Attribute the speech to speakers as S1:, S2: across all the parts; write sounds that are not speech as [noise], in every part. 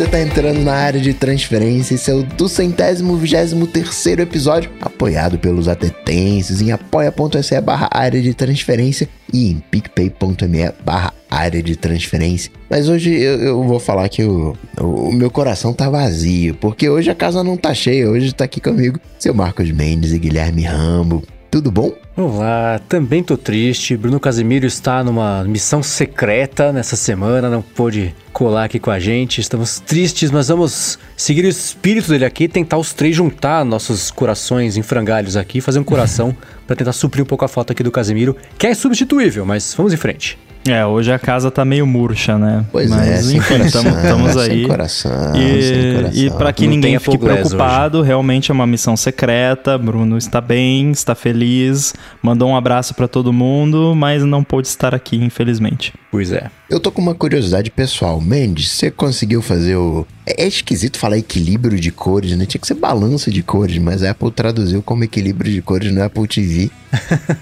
S1: Você tá entrando na área de transferência. Esse é o do centésimo vigésimo terceiro episódio, apoiado pelos atetenses em apoia.se barra área de transferência e em picpay.me barra área de transferência. Mas hoje eu, eu vou falar que o, o, meu coração tá vazio, porque hoje a casa não tá cheia. Hoje tá aqui comigo seu Marcos Mendes e Guilherme Rambo. Tudo bom?
S2: Olá, também tô triste. Bruno Casimiro está numa missão secreta nessa semana, não pôde colar aqui com a gente. Estamos tristes, mas vamos seguir o espírito dele aqui, tentar os três juntar nossos corações em frangalhos aqui, fazer um coração [laughs] para tentar suprir um pouco a falta aqui do Casimiro, que é substituível, mas vamos em frente.
S3: É, hoje a casa tá meio murcha, né?
S1: Pois Mas, é, sem enfim, estamos aí. Sem
S3: coração, e, sem coração. E para que Não ninguém fique preocupado, hoje. realmente é uma missão secreta. Bruno está bem, está feliz, mandou um abraço para todo mundo, mas não pôde estar aqui, infelizmente.
S2: Pois é.
S1: Eu tô com uma curiosidade pessoal. Mendes, você conseguiu fazer o. É, é esquisito falar equilíbrio de cores, né? Tinha que ser balanço de cores, mas a Apple traduziu como equilíbrio de cores no Apple TV.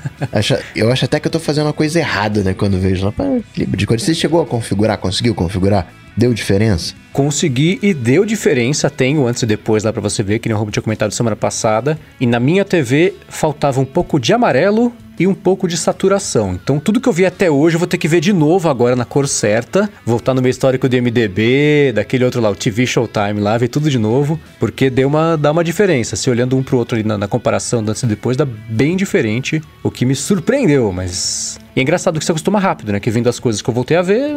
S1: [laughs] eu acho até que eu tô fazendo uma coisa errada, né? Quando vejo lá, equilíbrio de cores. Você chegou a configurar? Conseguiu configurar? Deu diferença?
S2: Consegui e deu diferença. Tenho antes e depois lá para você ver, que nem o Robo tinha comentado semana passada. E na minha TV faltava um pouco de amarelo e um pouco de saturação. Então, tudo que eu vi até hoje eu vou ter que ver de novo agora na cor certa, voltar no meu histórico do MDB, daquele outro lá, o TV Showtime lá, ver tudo de novo, porque deu uma, dá uma diferença. Se olhando um pro outro ali na, na comparação antes e depois, dá bem diferente, o que me surpreendeu, mas. E é engraçado que você acostuma rápido, né? Que vendo as coisas que eu voltei a ver,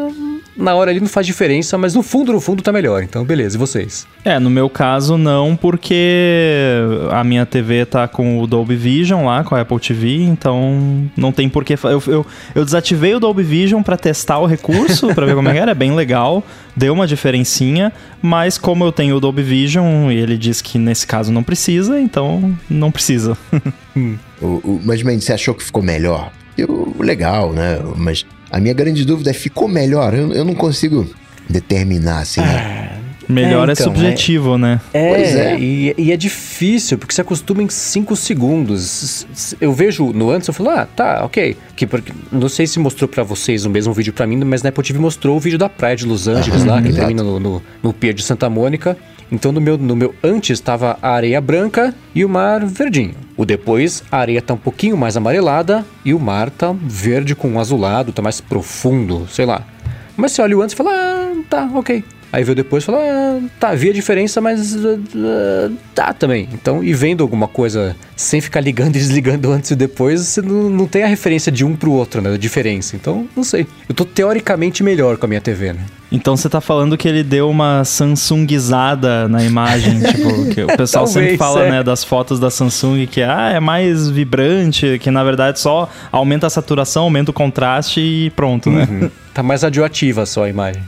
S2: na hora ali não faz diferença, mas no fundo, no fundo tá melhor. Então, beleza. E vocês?
S3: É, no meu caso não, porque a minha TV tá com o Dolby Vision lá, com a Apple TV, então não tem porquê. Eu, eu, eu desativei o Dolby Vision para testar o recurso, para ver como é que era, é bem legal, deu uma diferencinha, mas como eu tenho o Dolby Vision e ele diz que nesse caso não precisa, então não precisa. [laughs]
S1: hum. o, o, mas, man, você achou que ficou melhor? Eu, legal, né? Mas a minha grande dúvida é: ficou melhor? Eu, eu não consigo determinar assim. Né?
S3: Ah, melhor é, então, é subjetivo,
S2: é,
S3: né?
S2: É, pois é. E, e, é difícil, porque você acostuma em 5 segundos. Eu vejo no antes, eu falo, ah, tá, ok. Que, porque, não sei se mostrou para vocês o mesmo vídeo para mim, mas na Apple TV mostrou o vídeo da praia de Los Angeles lá, que exato. termina no, no, no Pier de Santa Mônica. Então no meu, no meu antes estava a areia branca e o mar verdinho. O depois, a areia tá um pouquinho mais amarelada e o mar tá verde com um azulado, tá mais profundo, sei lá. Mas você olha o antes e fala, ah, tá, ok. Aí veio depois e falou: ah, tá, vi a diferença, mas uh, tá também. Então, e vendo alguma coisa sem ficar ligando e [laughs] desligando antes e depois, você não, não tem a referência de um pro outro, né? A diferença. Então, não sei. Eu tô teoricamente melhor com a minha TV, né?
S3: Então você tá falando que ele deu uma Samsungizada na imagem, [laughs] tipo, que o pessoal Talvez, sempre fala, é. né, das fotos da Samsung que ah, é mais vibrante, que na verdade só aumenta a saturação, aumenta o contraste e pronto, né?
S2: Uhum. Tá mais radioativa só a imagem.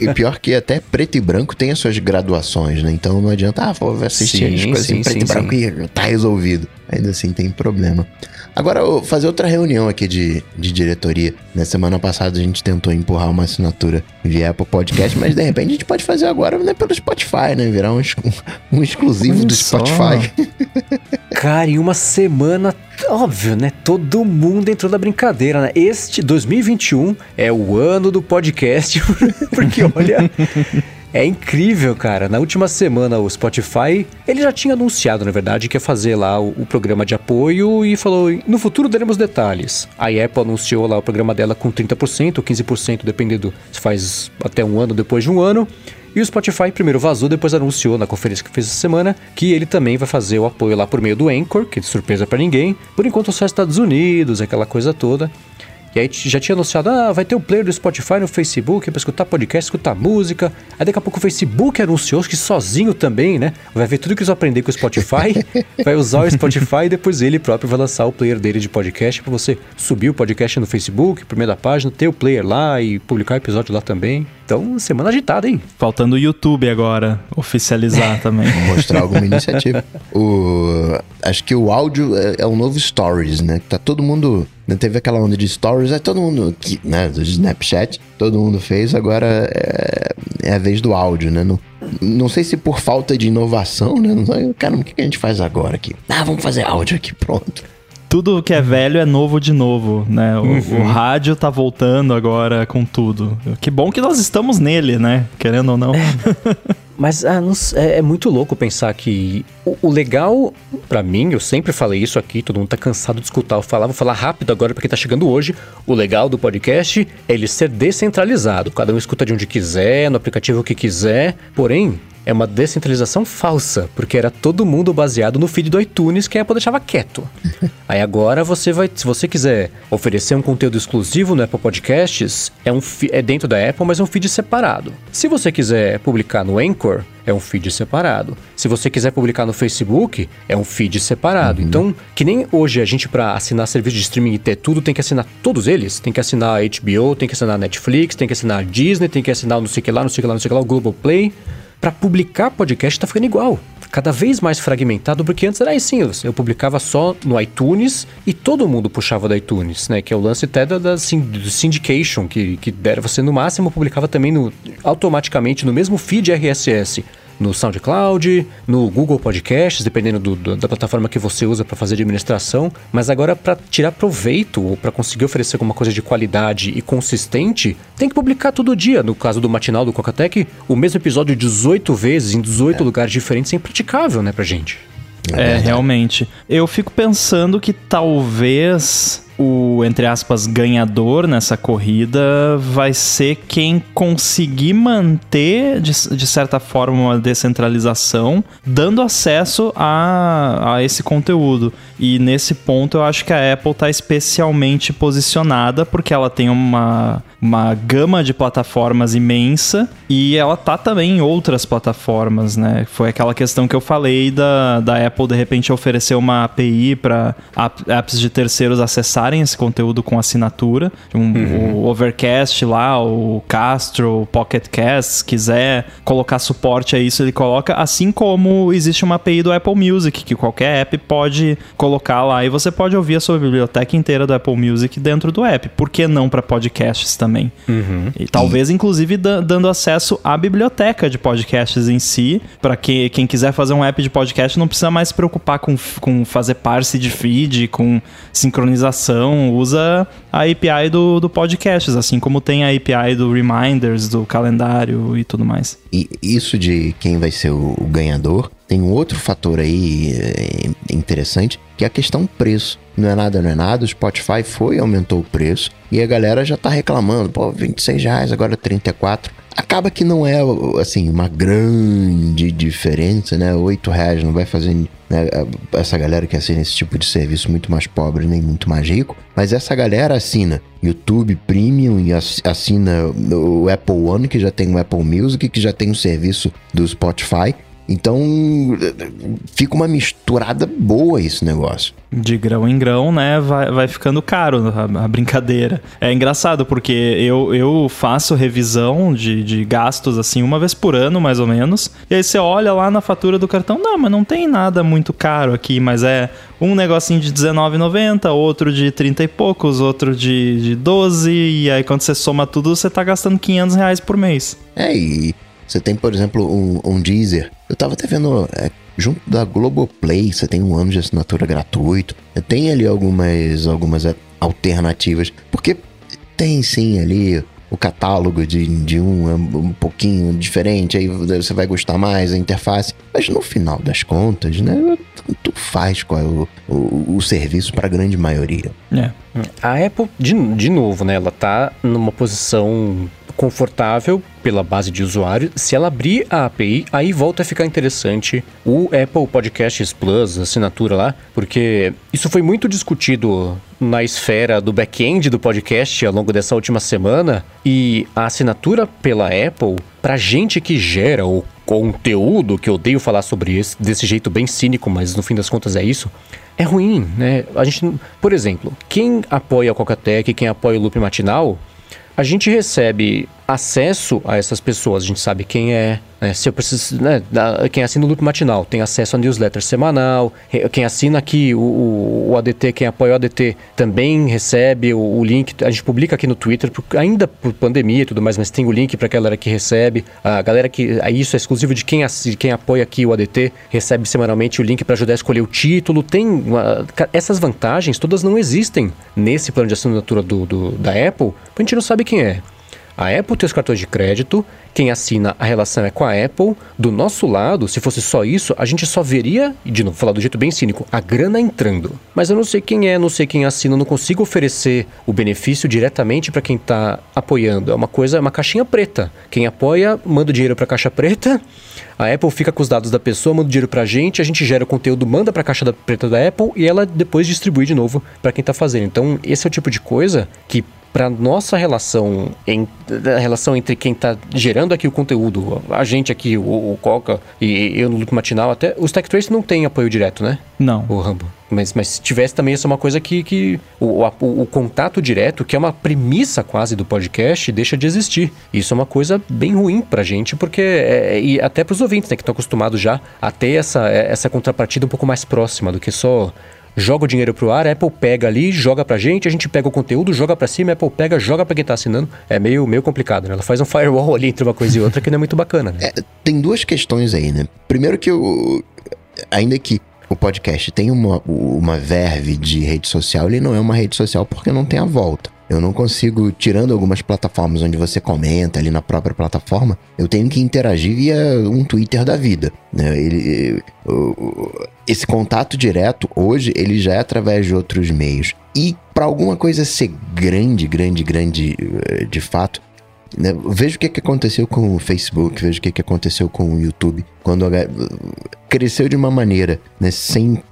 S1: e pior que até preto e branco tem as suas graduações, né? Então não adianta, ah, vou assistir sim, as coisas sim, em preto sim, e branco e tá resolvido. Ainda assim tem problema. Agora, vou fazer outra reunião aqui de, de diretoria. Na semana passada a gente tentou empurrar uma assinatura via Apple Podcast, mas de repente a gente pode fazer agora né, pelo Spotify, né? Virar um, [laughs] um exclusivo do Spotify.
S2: Cara, em uma semana, óbvio, né? Todo mundo entrou na brincadeira, né? Este 2021 é o ano do podcast, [laughs] porque olha. É incrível, cara. Na última semana, o Spotify, ele já tinha anunciado, na verdade, que ia fazer lá o, o, programa de apoio e falou: no futuro daremos detalhes. A Apple anunciou lá o programa dela com 30%, 15%, dependendo se faz até um ano, depois de um ano. E o Spotify primeiro vazou, depois anunciou na conferência que fez essa semana que ele também vai fazer o apoio lá por meio do Anchor, que de surpresa para ninguém. Por enquanto só Estados Unidos, aquela coisa toda. E aí já tinha anunciado, ah, vai ter o player do Spotify no Facebook para escutar podcast, escutar música. Aí daqui a pouco o Facebook anunciou que sozinho também, né? Vai ver tudo que eles aprender com o Spotify, [laughs] vai usar o Spotify e depois ele próprio vai lançar o player dele de podcast para você subir o podcast no Facebook, primeira página, ter o player lá e publicar o episódio lá também. Então, semana agitada, hein?
S3: Faltando o YouTube agora, oficializar [laughs] também.
S1: Mostrar alguma iniciativa. O, acho que o áudio é, é um novo Stories, né? Tá todo mundo né, teve aquela onda de stories, é todo mundo, né, do Snapchat, todo mundo fez, agora é, é a vez do áudio, né? Não, não sei se por falta de inovação, né? Não sei, cara, o que a gente faz agora aqui? Ah, vamos fazer áudio aqui, pronto.
S3: Tudo que é velho é novo de novo, né? O, uhum. o, rádio tá voltando agora com tudo. Que bom que nós estamos nele, né? Querendo ou não. É.
S2: Mas ah, não, é, é, muito louco pensar que o, o legal, para mim, eu sempre falei isso aqui, todo mundo tá cansado de escutar eu falar, vou falar rápido agora porque tá chegando hoje. O legal do podcast é ele ser descentralizado. Cada um escuta de onde quiser, no aplicativo que quiser. Porém, é uma descentralização falsa, porque era todo mundo baseado no feed do iTunes que a Apple deixava quieto. [laughs] Aí agora você vai, se você quiser oferecer um conteúdo exclusivo no Apple Podcasts, é, um, é dentro da Apple, mas é um feed separado. Se você quiser publicar no Anchor, é um feed separado. Se você quiser publicar no Facebook, é um feed separado. Uhum. Então, que nem hoje a gente para assinar serviço de streaming e ter tudo, tem que assinar todos eles. Tem que assinar a HBO, tem que assinar a Netflix, tem que assinar a Disney, tem que assinar não sei que lá, não sei que lá, não sei que lá, o Global Play para publicar podcast tá ficando igual. Cada vez mais fragmentado, porque antes era assim, eu publicava só no iTunes e todo mundo puxava do iTunes, né? Que é o lance até da, da syndication, que, que era você no máximo publicava também no, automaticamente no mesmo feed RSS no SoundCloud, no Google Podcasts, dependendo do, do, da plataforma que você usa para fazer administração. Mas agora, para tirar proveito ou para conseguir oferecer alguma coisa de qualidade e consistente, tem que publicar todo dia. No caso do matinal do Cocatec, o mesmo episódio 18 vezes em 18 é. lugares diferentes é impraticável, né, pra gente.
S3: É, é realmente. Eu fico pensando que talvez o, entre aspas, ganhador nessa corrida vai ser quem conseguir manter, de, de certa forma, uma descentralização, dando acesso a, a esse conteúdo. E nesse ponto eu acho que a Apple está especialmente posicionada, porque ela tem uma, uma gama de plataformas imensa e ela tá também em outras plataformas, né? Foi aquela questão que eu falei da, da Apple de repente oferecer uma API para apps de terceiros acessarem esse conteúdo com assinatura. Um, uhum. O Overcast lá, o Castro, o Pocket Cast, se quiser colocar suporte a isso, ele coloca. Assim como existe uma API do Apple Music, que qualquer app pode colocar lá e você pode ouvir a sua biblioteca inteira do Apple Music dentro do app. Por que não para podcasts também? Uhum. E talvez, inclusive, dando acesso à biblioteca de podcasts em si, para que, quem quiser fazer um app de podcast não precisa mais se preocupar com, com fazer parse de feed, com sincronização então, usa a API do, do Podcasts, assim como tem a API do Reminders, do calendário e tudo mais.
S1: E isso de quem vai ser o, o ganhador, tem um outro fator aí é, interessante, que é a questão preço. Não é nada, não é nada, o Spotify foi aumentou o preço e a galera já tá reclamando, pô, 26 reais, agora 34 acaba que não é assim uma grande diferença, né? Oito reais não vai fazer né, essa galera que assina esse tipo de serviço muito mais pobre nem muito mais rico, mas essa galera assina YouTube Premium e assina o Apple One que já tem o Apple Music que já tem o serviço do Spotify então, fica uma misturada boa esse negócio.
S3: De grão em grão, né? Vai, vai ficando caro a, a brincadeira. É engraçado, porque eu, eu faço revisão de, de gastos assim uma vez por ano, mais ou menos. E aí você olha lá na fatura do cartão, não, mas não tem nada muito caro aqui, mas é um negocinho de R$19,90, outro de 30 e poucos, outro de, de 12, e aí quando você soma tudo, você tá gastando 500 reais por mês.
S1: É, e você tem, por exemplo, um, um Deezer. Eu tava até vendo, é, junto da Globoplay, você tem um ano de assinatura gratuito. Tem ali algumas, algumas alternativas. Porque tem sim ali o catálogo de, de um um pouquinho diferente, aí você vai gostar mais, a interface. Mas no final das contas, né? Tu faz qual é o, o, o serviço para a grande maioria.
S2: É. A Apple, de, de novo, né? Ela tá numa posição confortável pela base de usuário. Se ela abrir a API, aí volta a ficar interessante o Apple Podcasts Plus, assinatura lá, porque isso foi muito discutido na esfera do back-end do podcast ao longo dessa última semana e a assinatura pela Apple para gente que gera o conteúdo, que eu odeio falar sobre isso desse jeito bem cínico, mas no fim das contas é isso, é ruim, né? A gente, por exemplo, quem apoia o Cocatec, quem apoia o Loop Matinal, a gente recebe acesso a essas pessoas. A gente sabe quem é, né? Se eu preciso, né? Quem assina o Loop Matinal tem acesso a newsletter semanal. Quem assina aqui o, o ADT, quem apoia o ADT, também recebe o, o, link. A gente publica aqui no Twitter, ainda por pandemia e tudo mais, mas tem o link para a galera que recebe. A galera que. Isso é exclusivo de quem, quem apoia aqui o ADT, recebe semanalmente o link para ajudar a escolher o título. Tem. Uma, essas vantagens todas não existem nesse plano de assinatura do, do da Apple, a gente não sabe quem é. A Apple tem os cartões de crédito, quem assina a relação é com a Apple. Do nosso lado, se fosse só isso, a gente só veria, de novo, falar do jeito bem cínico, a grana entrando. Mas eu não sei quem é, não sei quem assina, não consigo oferecer o benefício diretamente para quem está apoiando. É uma coisa, é uma caixinha preta. Quem apoia, manda o dinheiro para a caixa preta. A Apple fica com os dados da pessoa, manda o dinheiro para a gente, a gente gera o conteúdo, manda para a caixa preta da Apple e ela depois distribui de novo para quem está fazendo. Então, esse é o tipo de coisa que para nossa relação, em, a relação entre quem está gerando aqui o conteúdo, a gente aqui, o, o Coca e eu no Loop Matinal, até o Stack Trace não tem apoio direto, né?
S3: Não.
S2: O Rambo. Mas, mas se tivesse também, isso é uma coisa que, que o, o, o, contato direto, que é uma premissa quase do podcast, deixa de existir. Isso é uma coisa bem ruim pra gente, porque. É, e até pros ouvintes, né, que estão acostumados já a ter essa, essa contrapartida um pouco mais próxima do que só joga o dinheiro pro ar, a Apple pega ali, joga pra gente, a gente pega o conteúdo, joga pra cima, a Apple pega, joga pra quem tá assinando. É meio, meio complicado, né? Ela faz um [laughs] firewall ali entre uma coisa e outra que não é muito bacana, né?
S1: É, tem duas questões aí, né? Primeiro que o... Ainda que o podcast tem uma, uma verve de rede social, ele não é uma rede social porque não tem a volta. Eu não consigo, tirando algumas plataformas onde você comenta ali na própria plataforma, eu tenho que interagir via um Twitter da vida. Né? Ele, esse contato direto, hoje, ele já é através de outros meios. E para alguma coisa ser grande, grande, grande eh, de fato, né? Veja o que, que aconteceu com o Facebook, veja o que, que aconteceu com o YouTube. Quando cresceu de uma maneira né, sem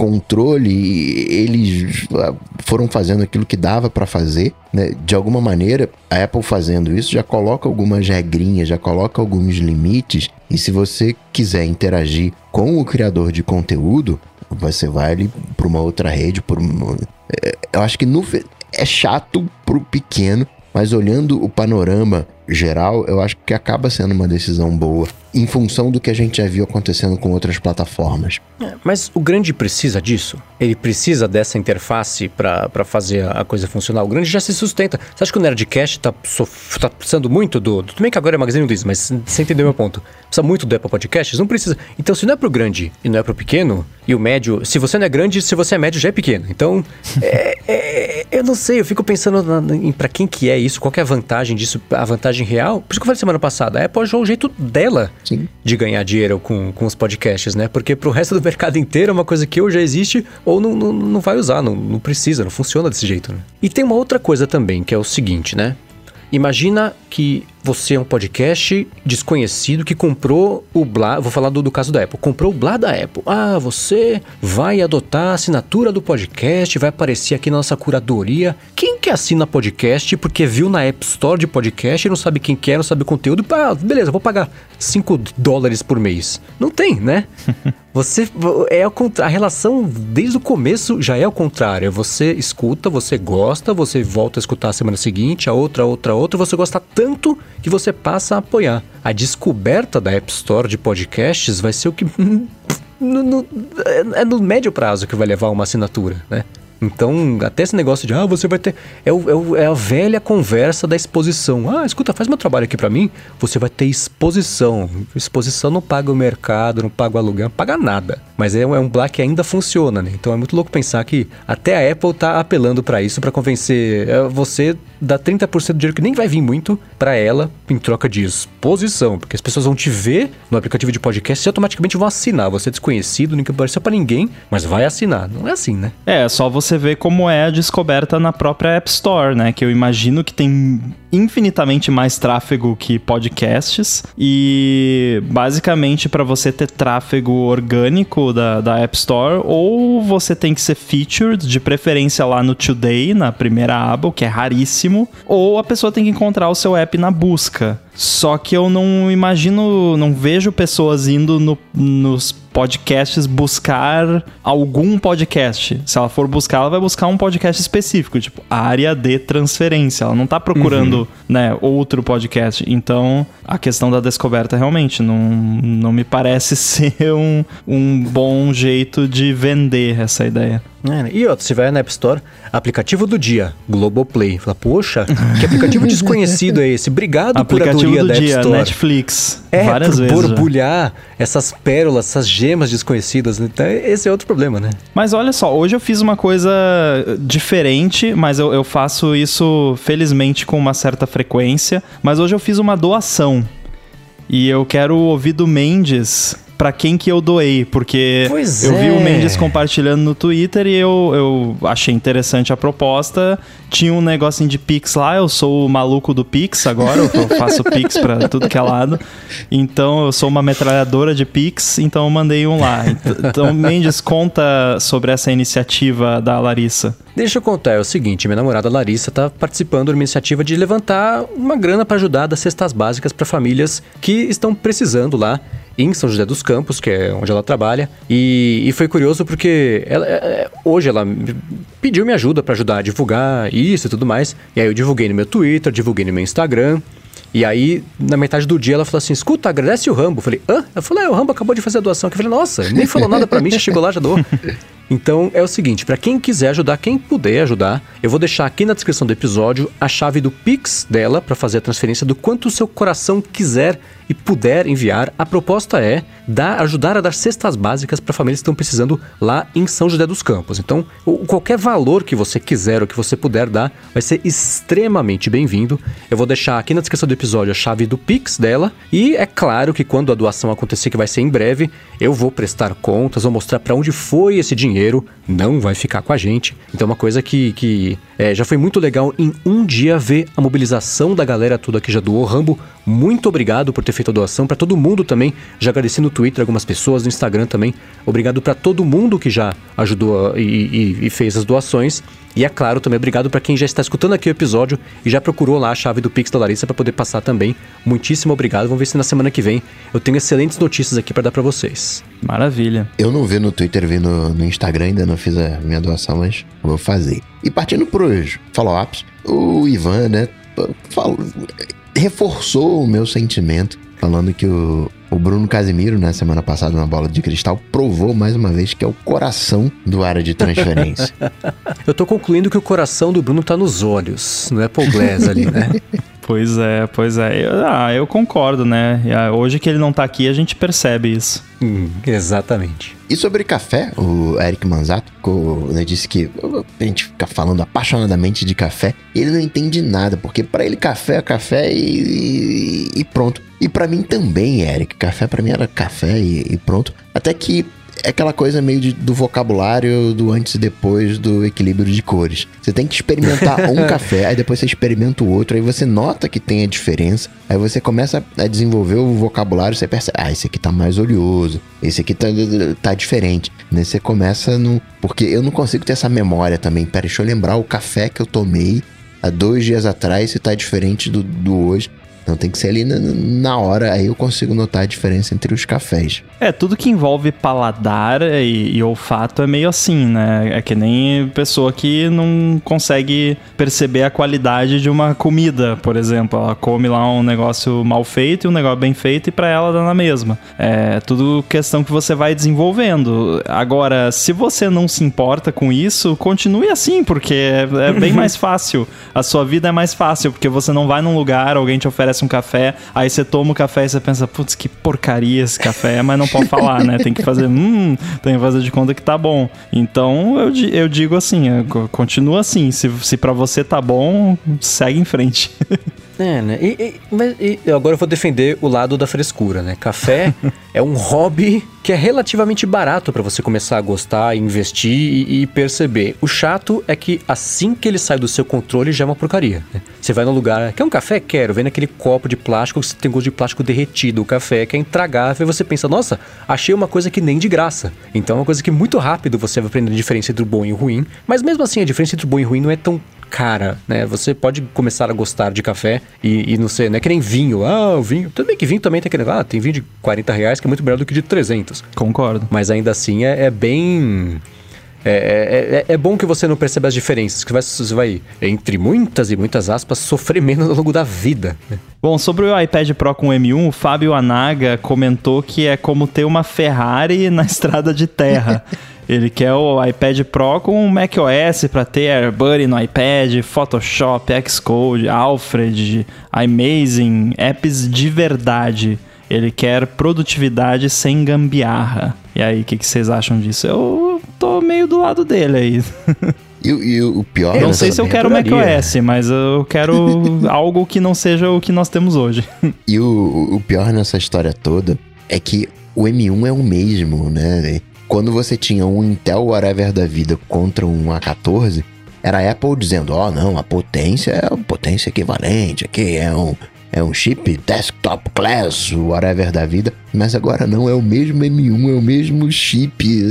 S1: controle, eles ah, foram fazendo aquilo que dava para fazer, né? De alguma maneira, a Apple fazendo isso já coloca algumas regrinhas, já coloca alguns limites, e se você quiser interagir com o criador de conteúdo, você vai ali para uma outra rede, por. É, eu acho que no... é chato pro pequeno, mas olhando o panorama geral, eu acho que acaba sendo uma decisão boa em função do que a gente já viu acontecendo com outras plataformas.
S2: É, mas o grande precisa disso? Ele precisa dessa interface para fazer a coisa funcionar? O grande já se sustenta. Você acha que o Nerdcast está tá precisando muito do, do. Tudo bem que agora é Magazine Luiza, mas você entendeu meu ponto. Precisa muito do Apple Podcasts? Não precisa. Então, se não é pro grande e não é pro pequeno, e o médio. Se você não é grande, se você é médio, já é pequeno. Então, [laughs] é, é, eu não sei, eu fico pensando na, em para quem que é isso, qual é a vantagem disso, a vantagem real. Por isso que eu falei semana passada, a Apple achou o jeito dela Sim. de ganhar dinheiro com, com os podcasts, né? Porque pro resto do [laughs] mercado inteiro é uma coisa que ou já existe ou não, não, não vai usar, não, não precisa, não funciona desse jeito, né? E tem uma outra coisa também, que é o seguinte, né? Imagina que você é um podcast desconhecido que comprou o Blá. Vou falar do, do, caso da Apple. Comprou o Blá da Apple. Ah, você vai adotar a assinatura do podcast, vai aparecer aqui na nossa curadoria. Quem que assina podcast porque viu na App Store de podcast e não sabe quem quer, não sabe o conteúdo? Ah, beleza, vou pagar 5 dólares por mês. Não tem, né? [laughs] Você é a relação desde o começo já é o contrário. Você escuta, você gosta, você volta a escutar a semana seguinte, a outra, a outra, a outra, você gosta tanto que você passa a apoiar. A descoberta da App Store de podcasts vai ser o que. [laughs] no, no, é no médio prazo que vai levar uma assinatura, né? Então, até esse negócio de, ah, você vai ter. É, o, é, o, é, a velha conversa da exposição. Ah, escuta, faz meu trabalho aqui para mim. Você vai ter exposição. Exposição não paga o mercado, não paga o aluguel, não paga nada. Mas é, é um Black que ainda funciona, né? Então é muito louco pensar que até a Apple tá apelando para isso, para convencer é, você dá 30% do dinheiro que nem vai vir muito para ela em troca de exposição, porque as pessoas vão te ver no aplicativo de podcast e automaticamente vão assinar. Você é desconhecido, nunca apareceu para ninguém, mas vai assinar. Não é assim, né?
S3: É, só você ver como é a descoberta na própria App Store, né? Que eu imagino que tem infinitamente mais tráfego que podcasts e basicamente para você ter tráfego orgânico da, da App Store ou você tem que ser featured, de preferência lá no Today, na primeira aba, o que é raríssimo, ou a pessoa tem que encontrar o seu app na busca. Só que eu não imagino, não vejo pessoas indo no, nos podcasts buscar algum podcast. Se ela for buscar, ela vai buscar um podcast específico, tipo área de transferência. Ela não tá procurando, uhum. né, outro podcast. Então, a questão da descoberta realmente não, não me parece [laughs] ser um, um bom jeito de vender essa ideia.
S2: É, e outro, se vai na App Store, aplicativo do dia, Globoplay. Fala, poxa, que aplicativo [laughs] desconhecido é esse? Obrigado
S3: aplicativo
S2: curadoria
S3: do
S2: da
S3: dia,
S2: App Store.
S3: Netflix.
S2: É,
S3: várias
S2: por
S3: vezes.
S2: borbulhar já. essas pérolas, essas gemas desconhecidas. Então, esse é outro problema, né?
S3: Mas olha só, hoje eu fiz uma coisa diferente, mas eu, eu faço isso, felizmente, com uma certa frequência. Mas hoje eu fiz uma doação. E eu quero ouvir do Mendes para quem que eu doei, porque
S2: pois
S3: eu
S2: é.
S3: vi o Mendes compartilhando no Twitter e eu, eu achei interessante a proposta. Tinha um negocinho de Pix lá, eu sou o maluco do Pix agora, eu faço Pix para tudo que é lado. Então eu sou uma metralhadora de Pix, então eu mandei um lá. Então, Mendes, conta sobre essa iniciativa da Larissa.
S2: Deixa eu contar, é o seguinte, minha namorada Larissa está participando de uma iniciativa de levantar uma grana para ajudar das cestas básicas para famílias que estão precisando lá em São José dos Campos, que é onde ela trabalha. E, e foi curioso porque ela, hoje ela pediu minha ajuda para ajudar a divulgar isso e tudo mais. E aí eu divulguei no meu Twitter, divulguei no meu Instagram. E aí, na metade do dia, ela falou assim: escuta, agradece o Rambo. Eu falei, hã? Ela falou, é, o Rambo acabou de fazer a doação. Eu falei, nossa, nem falou nada para mim, já chegou lá, já doou. [laughs] Então é o seguinte, para quem quiser ajudar, quem puder ajudar, eu vou deixar aqui na descrição do episódio a chave do Pix dela para fazer a transferência do quanto o seu coração quiser e puder enviar. A proposta é dar, ajudar a dar cestas básicas para famílias que estão precisando lá em São José dos Campos. Então, qualquer valor que você quiser ou que você puder dar vai ser extremamente bem-vindo. Eu vou deixar aqui na descrição do episódio a chave do Pix dela e é claro que quando a doação acontecer, que vai ser em breve, eu vou prestar contas, vou mostrar para onde foi esse dinheiro, não vai ficar com a gente. Então, uma coisa que, que é, já foi muito legal em um dia ver a mobilização da galera toda que já doou. Rambo, muito obrigado por ter feito a doação. Para todo mundo também, já agradeci no Twitter algumas pessoas, no Instagram também. Obrigado para todo mundo que já ajudou e, e, e fez as doações. E é claro, também obrigado para quem já está escutando aqui o episódio e já procurou lá a chave do Pix da Larissa para poder passar também. Muitíssimo obrigado. Vamos ver se na semana que vem eu tenho excelentes notícias aqui para dar para vocês.
S3: Maravilha.
S1: Eu não vi no Twitter, vi no, no Instagram, ainda não fiz a minha doação, mas vou fazer. E partindo pros follow-ups, o Ivan, né, falou, reforçou o meu sentimento, falando que o, o Bruno Casimiro, na né, semana passada, na bola de cristal, provou mais uma vez que é o coração do área de transferência. [laughs]
S2: Eu tô concluindo que o coração do Bruno tá nos olhos, não é Paul Glass ali, né? [laughs]
S3: Pois é, pois é. Eu, ah, eu concordo, né? Hoje que ele não tá aqui, a gente percebe isso.
S2: Hum, exatamente.
S1: E sobre café, o Eric Manzato né, disse que a gente fica falando apaixonadamente de café e ele não entende nada, porque para ele café é café e, e, e pronto. E para mim também, Eric, café para mim era café e, e pronto. Até que é aquela coisa meio de, do vocabulário do antes e depois do equilíbrio de cores. Você tem que experimentar [laughs] um café, aí depois você experimenta o outro, aí você nota que tem a diferença, aí você começa a desenvolver o vocabulário, você percebe, ah, esse aqui tá mais oleoso, esse aqui tá, tá diferente. Né? Você começa no. Porque eu não consigo ter essa memória também. Pera, deixa eu lembrar o café que eu tomei há dois dias atrás se tá diferente do, do hoje. Então tem que ser ali na, na, hora, aí eu consigo notar a diferença entre os cafés.
S3: É, tudo que envolve paladar e, e, olfato é meio assim, né? É que nem pessoa que não consegue perceber a qualidade de uma comida, por exemplo. Ela come lá um negócio mal feito e um negócio bem feito e para ela dá na mesma. É tudo questão que você vai desenvolvendo. Agora, se você não se importa com isso, continue assim, porque é, é bem [laughs] mais fácil. A sua vida é mais fácil, porque você não vai num lugar, alguém te oferece um café, aí você toma o café e você pensa, putz, que porcaria esse café, mas não pode falar, né? Tem que fazer, hum, tem que fazer de conta que tá bom. Então eu, eu digo assim, continua assim. Se, se para você tá bom, segue em frente. [laughs]
S2: É, né? E, e, mas, e agora eu vou defender o lado da frescura, né? Café [laughs] é um hobby que é relativamente barato para você começar a gostar, investir e, e, perceber. O chato é que assim que ele sai do seu controle já é uma porcaria. Né? Você vai no lugar, quer um café? Quero. Vem naquele copo de plástico que tem gosto de plástico derretido. O café que é intragável e você pensa, nossa, achei uma coisa que nem de graça. Então é uma coisa que muito rápido você vai aprender a diferença entre o bom e o ruim. Mas mesmo assim, a diferença entre o bom e o ruim não é tão cara, né? Você pode começar a gostar de café e, e não sei, não é que nem vinho. Ah, o vinho. Tudo bem que vinho também tem aquele. Ah, tem vinho de 40 reais que é muito melhor do que de 300.
S3: Concordo.
S2: Mas ainda assim é, é bem. É, é, é, é, bom que você não perceba as diferenças, que você vai, entre muitas e muitas aspas, sofrer menos ao longo da vida. Né?
S3: Bom, sobre o iPad Pro com M1, o Fábio Anaga comentou que é como ter uma Ferrari na [laughs] estrada de terra. Ele quer o iPad Pro com macOS para ter AirBuddy no iPad, Photoshop, Xcode, Alfred, iMazing, apps de verdade. Ele quer produtividade sem gambiarra. E aí, o que, que, vocês acham disso? Eu tô meio do lado dele aí. [laughs]
S1: E, e o pior...
S3: Eu não sei se eu quero macOS, mas eu quero [laughs] algo que não seja o que nós temos hoje.
S1: E o, o pior nessa história toda é que o M1 é o mesmo, né? Quando você tinha um Intel whatever da vida contra um A14, era a Apple dizendo: ó, oh, não, a potência é a potência equivalente, aqui é um, é um chip desktop class, whatever da vida. Mas agora não, é o mesmo M1, é o mesmo chip,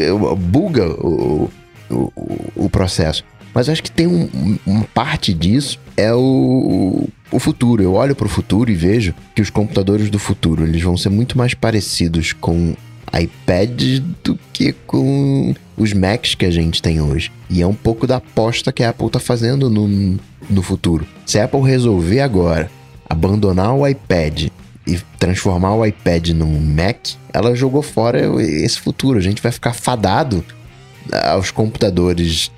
S1: é, buga o, o, o processo. Mas acho que tem um, uma parte disso é o, o futuro. Eu olho para o futuro e vejo que os computadores do futuro eles vão ser muito mais parecidos com iPad do que com os Macs que a gente tem hoje. E é um pouco da aposta que a Apple está fazendo no, no futuro. Se a Apple resolver agora abandonar o iPad e transformar o iPad num Mac, ela jogou fora esse futuro. A gente vai ficar fadado aos computadores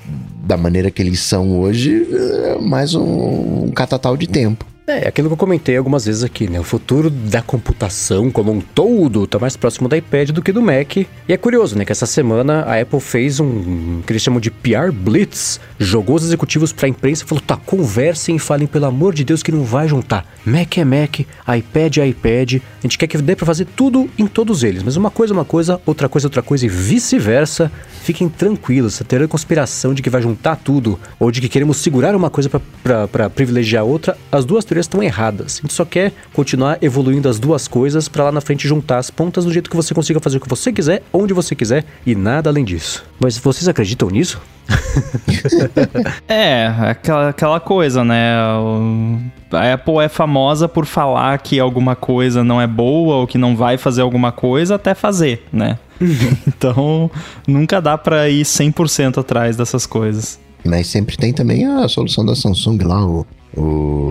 S1: da maneira que eles são hoje, é mais um, um catatal de tempo.
S2: É, aquilo que eu comentei algumas vezes aqui, né? O futuro da computação como um todo tá mais próximo do iPad do que do Mac. E é curioso, né? Que essa semana a Apple fez um que eles chamam de PR Blitz, jogou os executivos pra imprensa e falou: tá, conversem e falem, pelo amor de Deus, que não vai juntar. Mac é Mac, iPad é iPad. A gente quer que dê pra fazer tudo em todos eles. Mas uma coisa é uma coisa, outra coisa é outra coisa e vice-versa. Fiquem tranquilos, essa teoria conspiração de que vai juntar tudo, ou de que queremos segurar uma coisa para privilegiar outra, as duas teorias estão erradas. A gente só quer continuar evoluindo as duas coisas para lá na frente juntar as pontas do jeito que você consiga fazer o que você quiser, onde você quiser e nada além disso. Mas vocês acreditam nisso? [laughs]
S3: é, aquela, aquela coisa, né? A Apple é famosa por falar que alguma coisa não é boa ou que não vai fazer alguma coisa até fazer, né? [laughs] então, nunca dá para ir 100% atrás dessas coisas.
S1: Mas sempre tem também a solução da Samsung lá, o. o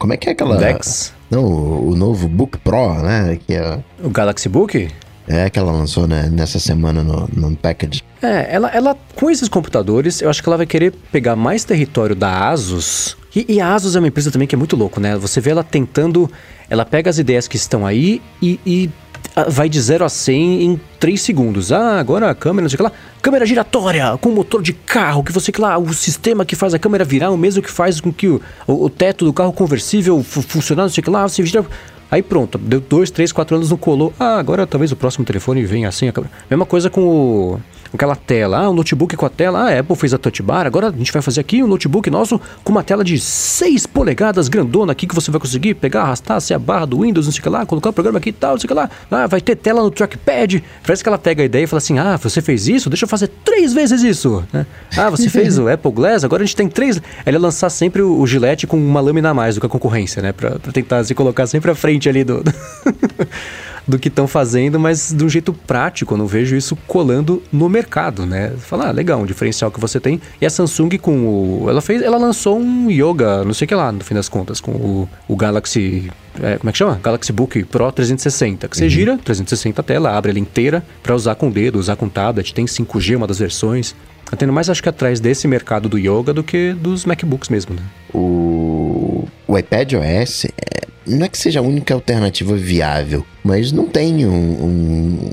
S1: como é que é aquela.
S2: Dex?
S1: Não, o, o novo Book Pro, né? Que é...
S2: O Galaxy Book?
S1: É, que ela lançou né, nessa semana no, no package.
S2: É, ela, ela, com esses computadores, eu acho que ela vai querer pegar mais território da Asus. E, e a Asus é uma empresa também que é muito louco, né? Você vê ela tentando. Ela pega as ideias que estão aí e, e vai de 0 a 100 em 3 segundos. Ah, agora a câmera, não sei o que lá. Câmera giratória, com motor de carro, que você lá, o sistema que faz a câmera virar, o mesmo que faz com que o, o, o teto do carro conversível funcionar, não sei que lá, você vira. Aí pronto, deu 2, 3, 4 anos, não colou. Ah, agora talvez o próximo telefone venha assim a câmera. Mesma coisa com o aquela tela. Ah, o notebook com a tela. Ah, a Apple fez a touch bar. Agora a gente vai fazer aqui um notebook nosso com uma tela de 6 polegadas grandona aqui que você vai conseguir pegar, arrastar, ser a barra do Windows, não sei o que lá, colocar o programa aqui e tal, não sei o que lá. Ah, vai ter tela no trackpad. Parece que ela pega a ideia e fala assim: ah, você fez isso? Deixa eu fazer três vezes isso. Né? Ah, você [laughs] fez o Apple Glass, agora a gente tem três. Ela ia lançar sempre o, o Gillette com uma lâmina a mais do que a concorrência, né? Pra, pra tentar se colocar sempre à frente ali do. do [laughs] que estão fazendo, mas de um jeito prático, eu não vejo isso colando no mercado, né? Falar, ah, legal, um diferencial que você tem. E a Samsung com o. Ela fez. Ela lançou um Yoga, não sei o que lá, no fim das contas, com o, o Galaxy. É, como é que chama? Galaxy Book Pro 360. Que você uhum. gira, 360 a tela, abre ela inteira para usar com dedo, usar com tablet, tem 5G, uma das versões. Eu tendo mais acho que atrás desse mercado do yoga do que dos MacBooks mesmo, né?
S1: O, o iPad OS é não é que seja a única alternativa viável, mas não tem um, um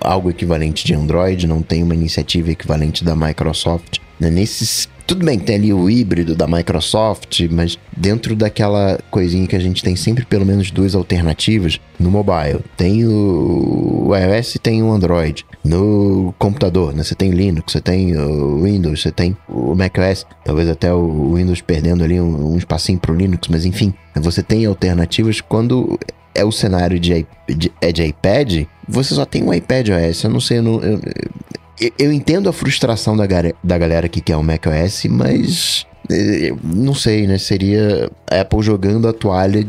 S1: algo equivalente de Android, não tem uma iniciativa equivalente da Microsoft. Né? Nesses tudo bem que tem ali o híbrido da Microsoft, mas dentro daquela coisinha que a gente tem sempre pelo menos duas alternativas no mobile. Tem o, o iOS e tem o Android. No computador, né? Você tem Linux, você tem o Windows, você tem o macOS, talvez até o Windows perdendo ali um, um espacinho pro Linux, mas enfim, você tem alternativas quando é o cenário de, de, é de iPad, você só tem um iPad OS. Eu não sei, eu, não, eu, eu entendo a frustração da, da galera que quer o macOS, mas é, não sei, né? Seria Apple jogando a toalha,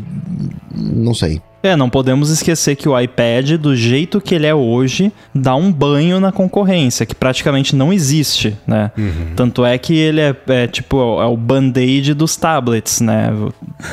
S1: não sei.
S3: É, não podemos esquecer que o iPad, do jeito que ele é hoje, dá um banho na concorrência, que praticamente não existe, né? Uhum. Tanto é que ele é, é tipo, é o band-aid dos tablets, né?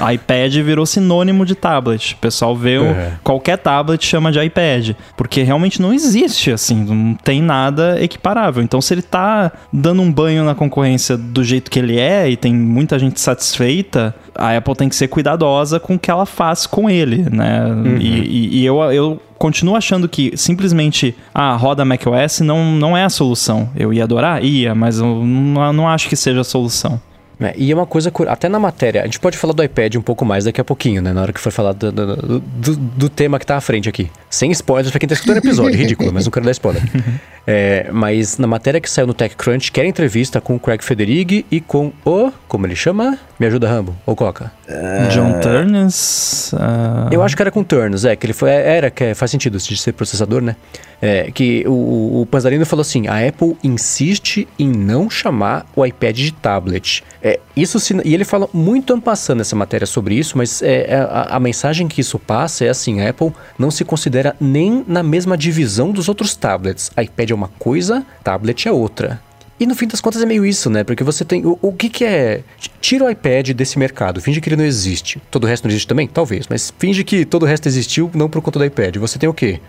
S3: O iPad virou sinônimo de tablet. O pessoal vê o, é. qualquer tablet chama de iPad, porque realmente não existe, assim, não tem nada equiparável. Então, se ele tá dando um banho na concorrência do jeito que ele é e tem muita gente satisfeita, a Apple tem que ser cuidadosa com o que ela faz com ele, né? Uhum. E, e, e, eu, eu continuo achando que simplesmente a ah, roda macOS não, não é a solução. Eu ia adorar? Ia, mas eu não, não acho que seja a solução.
S2: É, e é uma coisa, até na matéria, a gente pode falar do iPad um pouco mais daqui a pouquinho, né? Na hora que for falar do, do, do, do tema que tá à frente aqui. Sem spoilers pra quem tá escutando o episódio, ridículo, mas não quero dar spoiler. [laughs] É, mas na matéria que saiu no TechCrunch, quer entrevista com o Craig Federighi e com o. Como ele chama? Me ajuda, Rambo? Ou Coca?
S3: Uh... John Turnes? Uh...
S2: Eu acho que era com Turnes, é, que ele foi. Era, que faz sentido de ser processador, né? É, que o, o Panzarino falou assim: a Apple insiste em não chamar o iPad de tablet. É, isso se, e ele fala muito ampassando nessa matéria sobre isso, mas é, é, a, a, mensagem que isso passa é assim: a Apple não se considera nem na mesma divisão dos outros tablets. iPad é uma coisa, tablet é outra. E no fim das contas é meio isso, né? Porque você tem. O, o que, que é. Tira o iPad desse mercado, finge que ele não existe. Todo o resto não existe também? Talvez, mas finge que todo o resto existiu não por conta do iPad. Você tem o quê?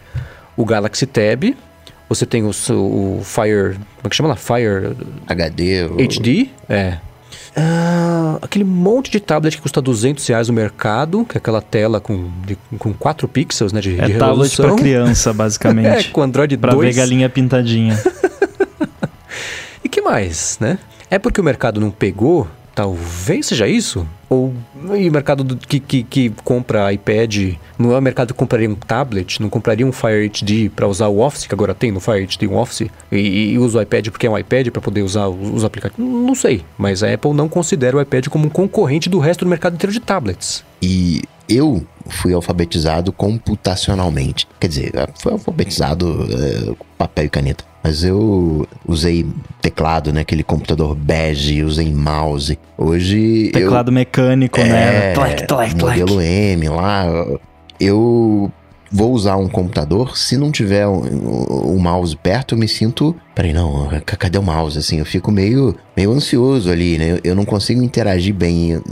S2: o Galaxy Tab, você tem o, o Fire. Como é que chama lá? Fire.
S1: HD.
S2: HD? É. Uh, aquele monte de tablet que custa 200 reais no mercado, que é aquela tela com, de, com 4 pixels né, de,
S3: é
S2: de
S3: tablet para criança, [laughs] basicamente.
S2: é, com Android
S3: pra 2. Pra ver galinha pintadinha. [laughs]
S2: e que mais, né? É porque o mercado não pegou Talvez seja isso? Ou e o mercado do, que, que, que, compra iPad não é o mercado que compraria um tablet, não compraria um Fire HD para usar o Office, que agora tem no Fire HD um Office, e, e usa o iPad porque é um iPad para poder usar os, os, aplicativos? Não sei, mas a Apple não considera o iPad como um concorrente do resto do mercado inteiro de tablets.
S1: E eu fui alfabetizado computacionalmente. Quer dizer, fui alfabetizado é, papel e caneta. Mas eu usei teclado, né? Aquele computador bege, usei mouse. Hoje.
S3: Teclado
S1: eu,
S3: mecânico, né? é, né? Tlec,
S1: tlec, modelo M lá. Eu vou usar um computador, se não tiver um, um mouse perto, eu me sinto. Peraí, não, cadê o mouse? Assim, eu fico meio, meio ansioso ali, né? Eu, eu não consigo interagir bem, eu,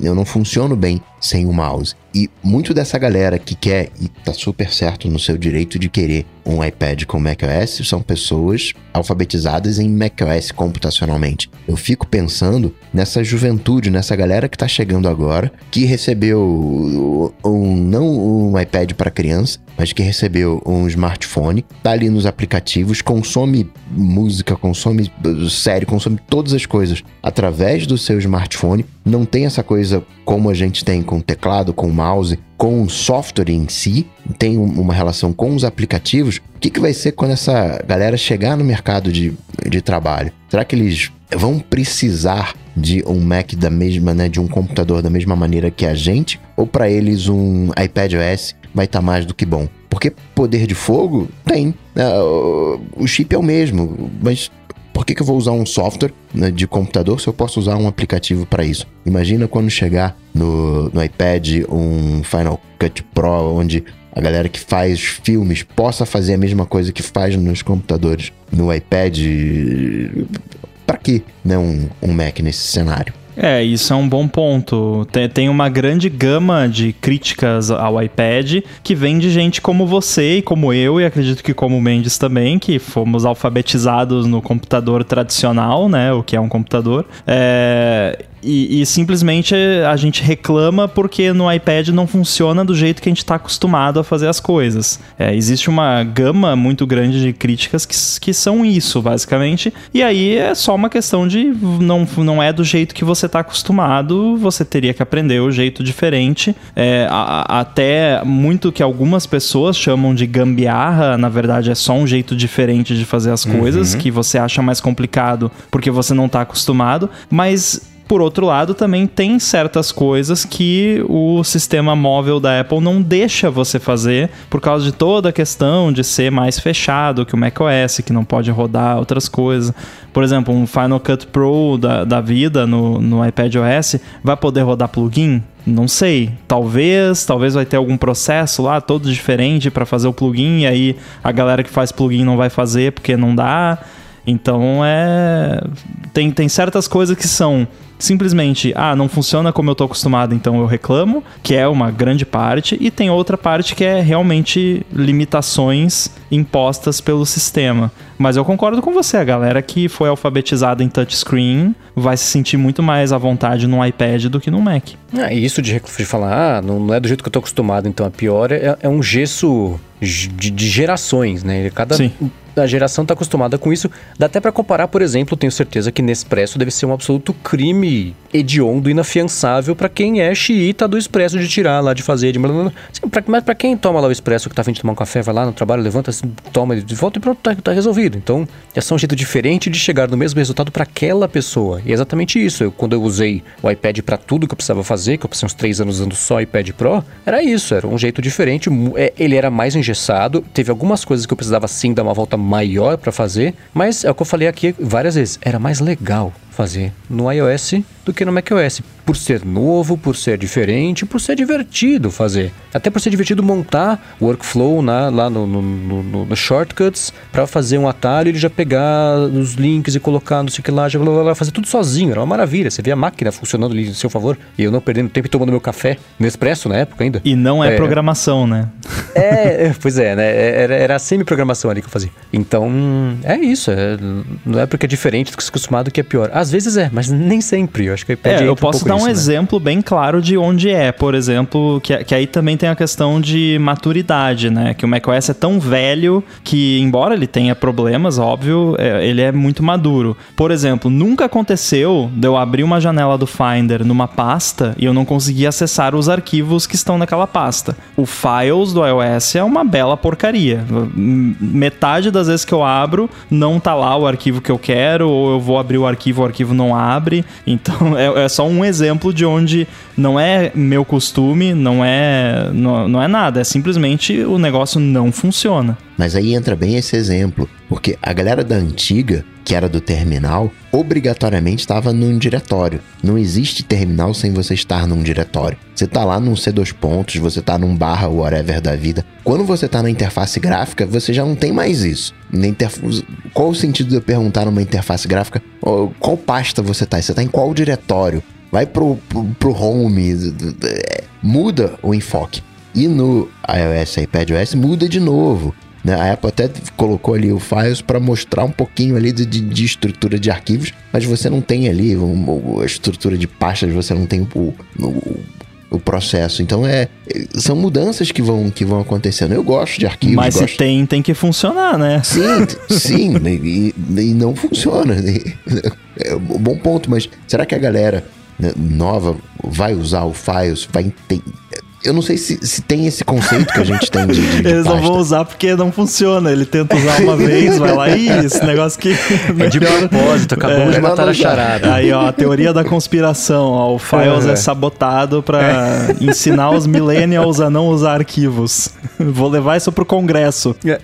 S1: eu não funciono bem sem o mouse. E muito dessa galera que quer, e tá super certo no seu direito de querer um iPad com macOS, são pessoas alfabetizadas em macOS computacionalmente. Eu fico pensando nessa juventude, nessa galera que tá chegando agora, que recebeu um, não um iPad para criança, mas que recebeu um smartphone, tá ali nos aplicativos, consome música, consome série, consome todas as coisas através do seu smartphone. Não tem essa coisa como a gente tem com teclado, com mouse, com o software em si, tem uma relação com os aplicativos. O que, que vai ser quando essa galera chegar no mercado de, de trabalho? Será que eles vão precisar de um Mac da mesma, né, de um computador da mesma maneira que a gente? Ou para eles um iPad OS vai estar tá mais do que bom. Porque poder de fogo tem. Né? O chip é o mesmo, mas por que, que eu vou usar um software né, de computador se eu posso usar um aplicativo para isso? Imagina quando chegar no, no iPad um Final Cut Pro, onde a galera que faz filmes possa fazer a mesma coisa que faz nos computadores. No iPad, para que né, um, um Mac nesse cenário?
S3: É, isso é um bom ponto. Tem, tem uma grande gama de críticas ao iPad que vem de gente como você e como eu, e acredito que como o Mendes também, que fomos alfabetizados no computador tradicional, né? O que é um computador. É, e, e, simplesmente a gente reclama porque no iPad não funciona do jeito que a gente está acostumado a fazer as coisas. É, existe uma gama muito grande de críticas que, que são isso, basicamente. E aí é só uma questão de não, não é do jeito que você está acostumado, você teria que aprender o jeito diferente. É, a, até muito que algumas pessoas chamam de gambiarra, na verdade é só um jeito diferente de fazer as coisas, uhum. que você acha mais complicado porque você não está acostumado. Mas Por outro lado, também tem certas coisas que o sistema móvel da Apple não deixa você fazer por causa de toda a questão de ser mais fechado que o macOS, que não pode rodar outras coisas. Por exemplo, um Final Cut Pro da, da vida no, no iPad OS vai poder rodar plugin? Não sei. Talvez, talvez vai ter algum processo lá todo diferente para fazer o plugin e aí a galera que faz plugin não vai fazer porque não dá. Então é. Tem, tem certas coisas que são simplesmente, ah, não funciona como eu tô acostumado, então eu reclamo, que é uma grande parte, e tem outra parte que é realmente limitações impostas pelo sistema. Mas eu concordo com você, a galera que foi alfabetizada em touchscreen vai se sentir muito mais à vontade no iPad do que no Mac.
S2: Ah, e isso de, de falar, ah, não, não, é do jeito que eu tô acostumado, então é pior, é, é um gesso de, de, gerações, né? Cada Sim a geração está acostumada com isso. Dá até para comparar, por exemplo, tenho certeza que Nespresso deve ser um absoluto crime hediondo, inafiançável para quem é xiita do Expresso de tirar lá, de fazer, de... Sim, pra, mas para quem toma lá o Expresso que tá vindo tomar um café, vai lá no trabalho, levanta, toma de volta e pronto, tá, tá resolvido. Então, é um jeito diferente de chegar no mesmo resultado para aquela pessoa. E é exatamente isso. Eu, quando eu usei o iPad para tudo que eu precisava fazer, que eu passei uns três anos usando só iPad Pro, era isso, era um jeito diferente. É, ele era mais engessado, teve algumas coisas que eu precisava sim dar uma volta maior para fazer, mas é o que eu falei aqui várias vezes, era mais legal fazer no iOS do que no macOS. Por ser novo, por ser diferente, por ser divertido fazer. Até por ser divertido montar o workflow na, lá no, no, no, no Shortcuts para fazer um atalho e ele já pegar os links e colocar no que lá, já fazer tudo sozinho. Era uma maravilha. Você vê a máquina funcionando ali em seu favor e eu não perdendo tempo e tomando meu café no Expresso na época ainda.
S3: E não é, é programação, né?
S2: É, é, pois é, né? É, era, era a semi-programação ali que eu fazia. Então, é isso. É, não é porque é diferente do que se acostumado que é pior. Às vezes é, mas nem sempre. Eu acho que
S3: é, eu posso um dar um né? exemplo bem claro de onde é. Por exemplo, que, que aí também tem a questão de maturidade, né? Que o macOS é tão velho que, embora ele tenha problemas, óbvio, é, ele é muito maduro. Por exemplo, nunca aconteceu de eu abrir uma janela do Finder numa pasta e eu não conseguir acessar os arquivos que estão naquela pasta. O Files do iOS é uma bela porcaria. Metade das vezes que eu abro, não tá lá o arquivo que eu quero, ou eu vou abrir o arquivo, o arquivo não abre. Então é, é só um exemplo de onde não é meu costume, não é, não, não é nada, é simplesmente o negócio não funciona.
S1: Mas aí entra bem esse exemplo, porque a galera da antiga, que era do terminal, obrigatoriamente estava num diretório. Não existe terminal sem você estar num diretório. Você tá lá num C2 pontos, você tá num barra whatever da vida. Quando você tá na interface gráfica, você já não tem mais isso. Interf... Qual o sentido de eu perguntar numa interface gráfica qual pasta você tá? Você tá em qual diretório? Vai pro, pro, pro home, é, muda o enfoque. E no iOS e iPadOS muda de novo. Né? A Apple até colocou ali o Files para mostrar um pouquinho ali de, de, estrutura de arquivos, mas você não tem ali a estrutura de pastas, você não tem o, o, o, processo. Então é são mudanças que vão, que vão acontecendo. Eu gosto de arquivos.
S3: Mas
S1: gosto...
S3: se tem, tem que funcionar, né?
S1: Sim, [laughs] sim, e, e, não funciona. É um bom ponto, mas será que a galera né, nova vai usar o Files, vai entender eu não sei se, se tem esse conceito que a gente tem de, de,
S3: Eles pasta. não vão usar porque não funciona. Ele tenta usar uma vez, vai lá e esse negócio que.
S2: É de [laughs] propósito, acabou é, de matar a charada.
S3: Aí, ó, a teoria da conspiração. Ó, o Files é, é sabotado para é. ensinar os millennials a não usar arquivos. [laughs] Vou levar isso pro Congresso. É.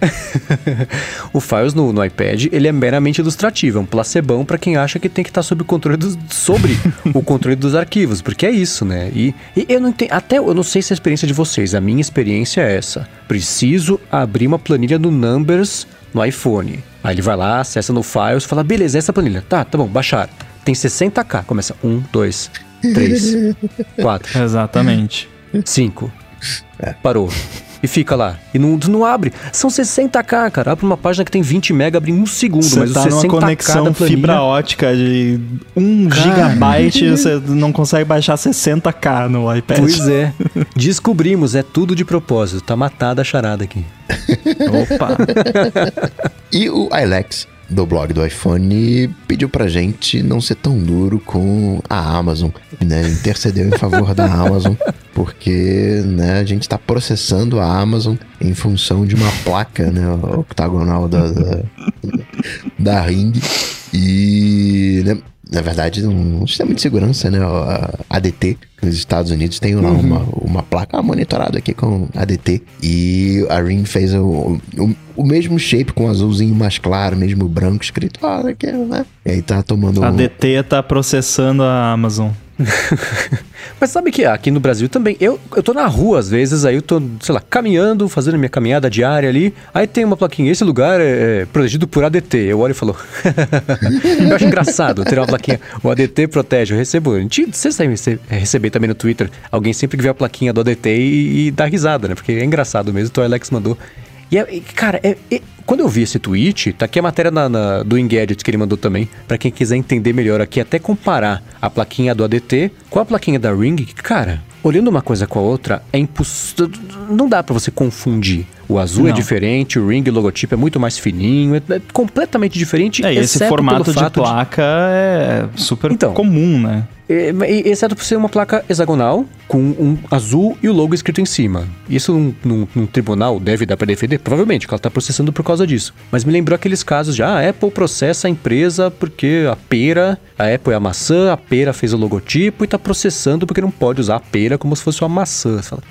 S3: [laughs]
S2: o Files no, no, iPad, ele é meramente ilustrativo. É um placebão para quem acha que tem que estar tá sob o controle dos, sobre o controle dos arquivos. Porque é isso, né? E, e eu não entendo. Até eu não sei se essa é a experiência de vocês. A minha experiência é essa. Preciso abrir uma planilha do Numbers no iPhone. Aí ele vai lá, acessa no Files, fala, beleza, essa planilha. Tá, tá bom, baixar. Tem 60k. Começa 1, 2, 3, 4.
S3: Exatamente.
S2: 5. Parou e fica lá. E não, não abre. São 60k, cara. Abre uma página que tem 20 mega, abre em um segundo. Você mas
S3: tá numa conexão fibra ótica de 1 cara. gigabyte, você não consegue baixar 60k no iPad.
S2: Pois é. Descobrimos, é tudo de propósito. Tá matada a charada aqui. [laughs]
S3: Opa! [laughs]
S1: e o iLex do blog do iPhone pediu pra gente não ser tão duro com a Amazon, né? Intercedeu em favor da Amazon, [laughs] porque né, a gente tá processando a Amazon em função de uma placa, né? Octagonal da, da, da Ring. E né, na verdade, um, sistema de segurança, né? A ADT, nos Estados Unidos tem lá uhum. uma, uma placa monitorada aqui com ADT. E a Ring fez o, o, o, mesmo shape com azulzinho mais claro, mesmo branco escrito, ah, aqui, né? E aí tá tomando.
S3: A ADT tá processando a Amazon. [laughs]
S2: Mas sabe que aqui no Brasil também, eu, eu tô na rua às vezes, aí eu tô, sei lá, caminhando, fazendo minha caminhada diária ali, aí tem uma plaquinha, esse lugar é, é protegido por ADT. Eu olho e falo, [laughs] eu acho engraçado ter uma plaquinha, o ADT protege, eu recebo, vocês devem receber também no Twitter, alguém sempre que vê a plaquinha do ADT e, e dá risada, né? Porque é engraçado mesmo, então o Alex mandou. E, é, cara, é, é, quando eu vi esse tweet, tá aqui a matéria na, na, do Engadget que ele mandou também, para quem quiser entender melhor aqui, até comparar a plaquinha do ADT com a plaquinha da Ring, cara, olhando uma coisa com a outra, é impossível. Não dá para você confundir. O azul é não. é diferente, o ring logotipo é muito mais fininho, é, é completamente diferente.
S3: É, esse formato de placa de... é super então, comum, né?
S2: Exceto por ser uma placa hexagonal com um azul e o logo escrito em cima. Isso num, num, num tribunal deve dar para defender? Provavelmente, que ela está processando por causa disso. Mas me lembrou aqueles casos já, ah, a Apple processa a empresa porque a pera, a Apple é a maçã, a pera fez o logotipo e está processando porque não pode usar a pera como se fosse uma maçã. Você fala,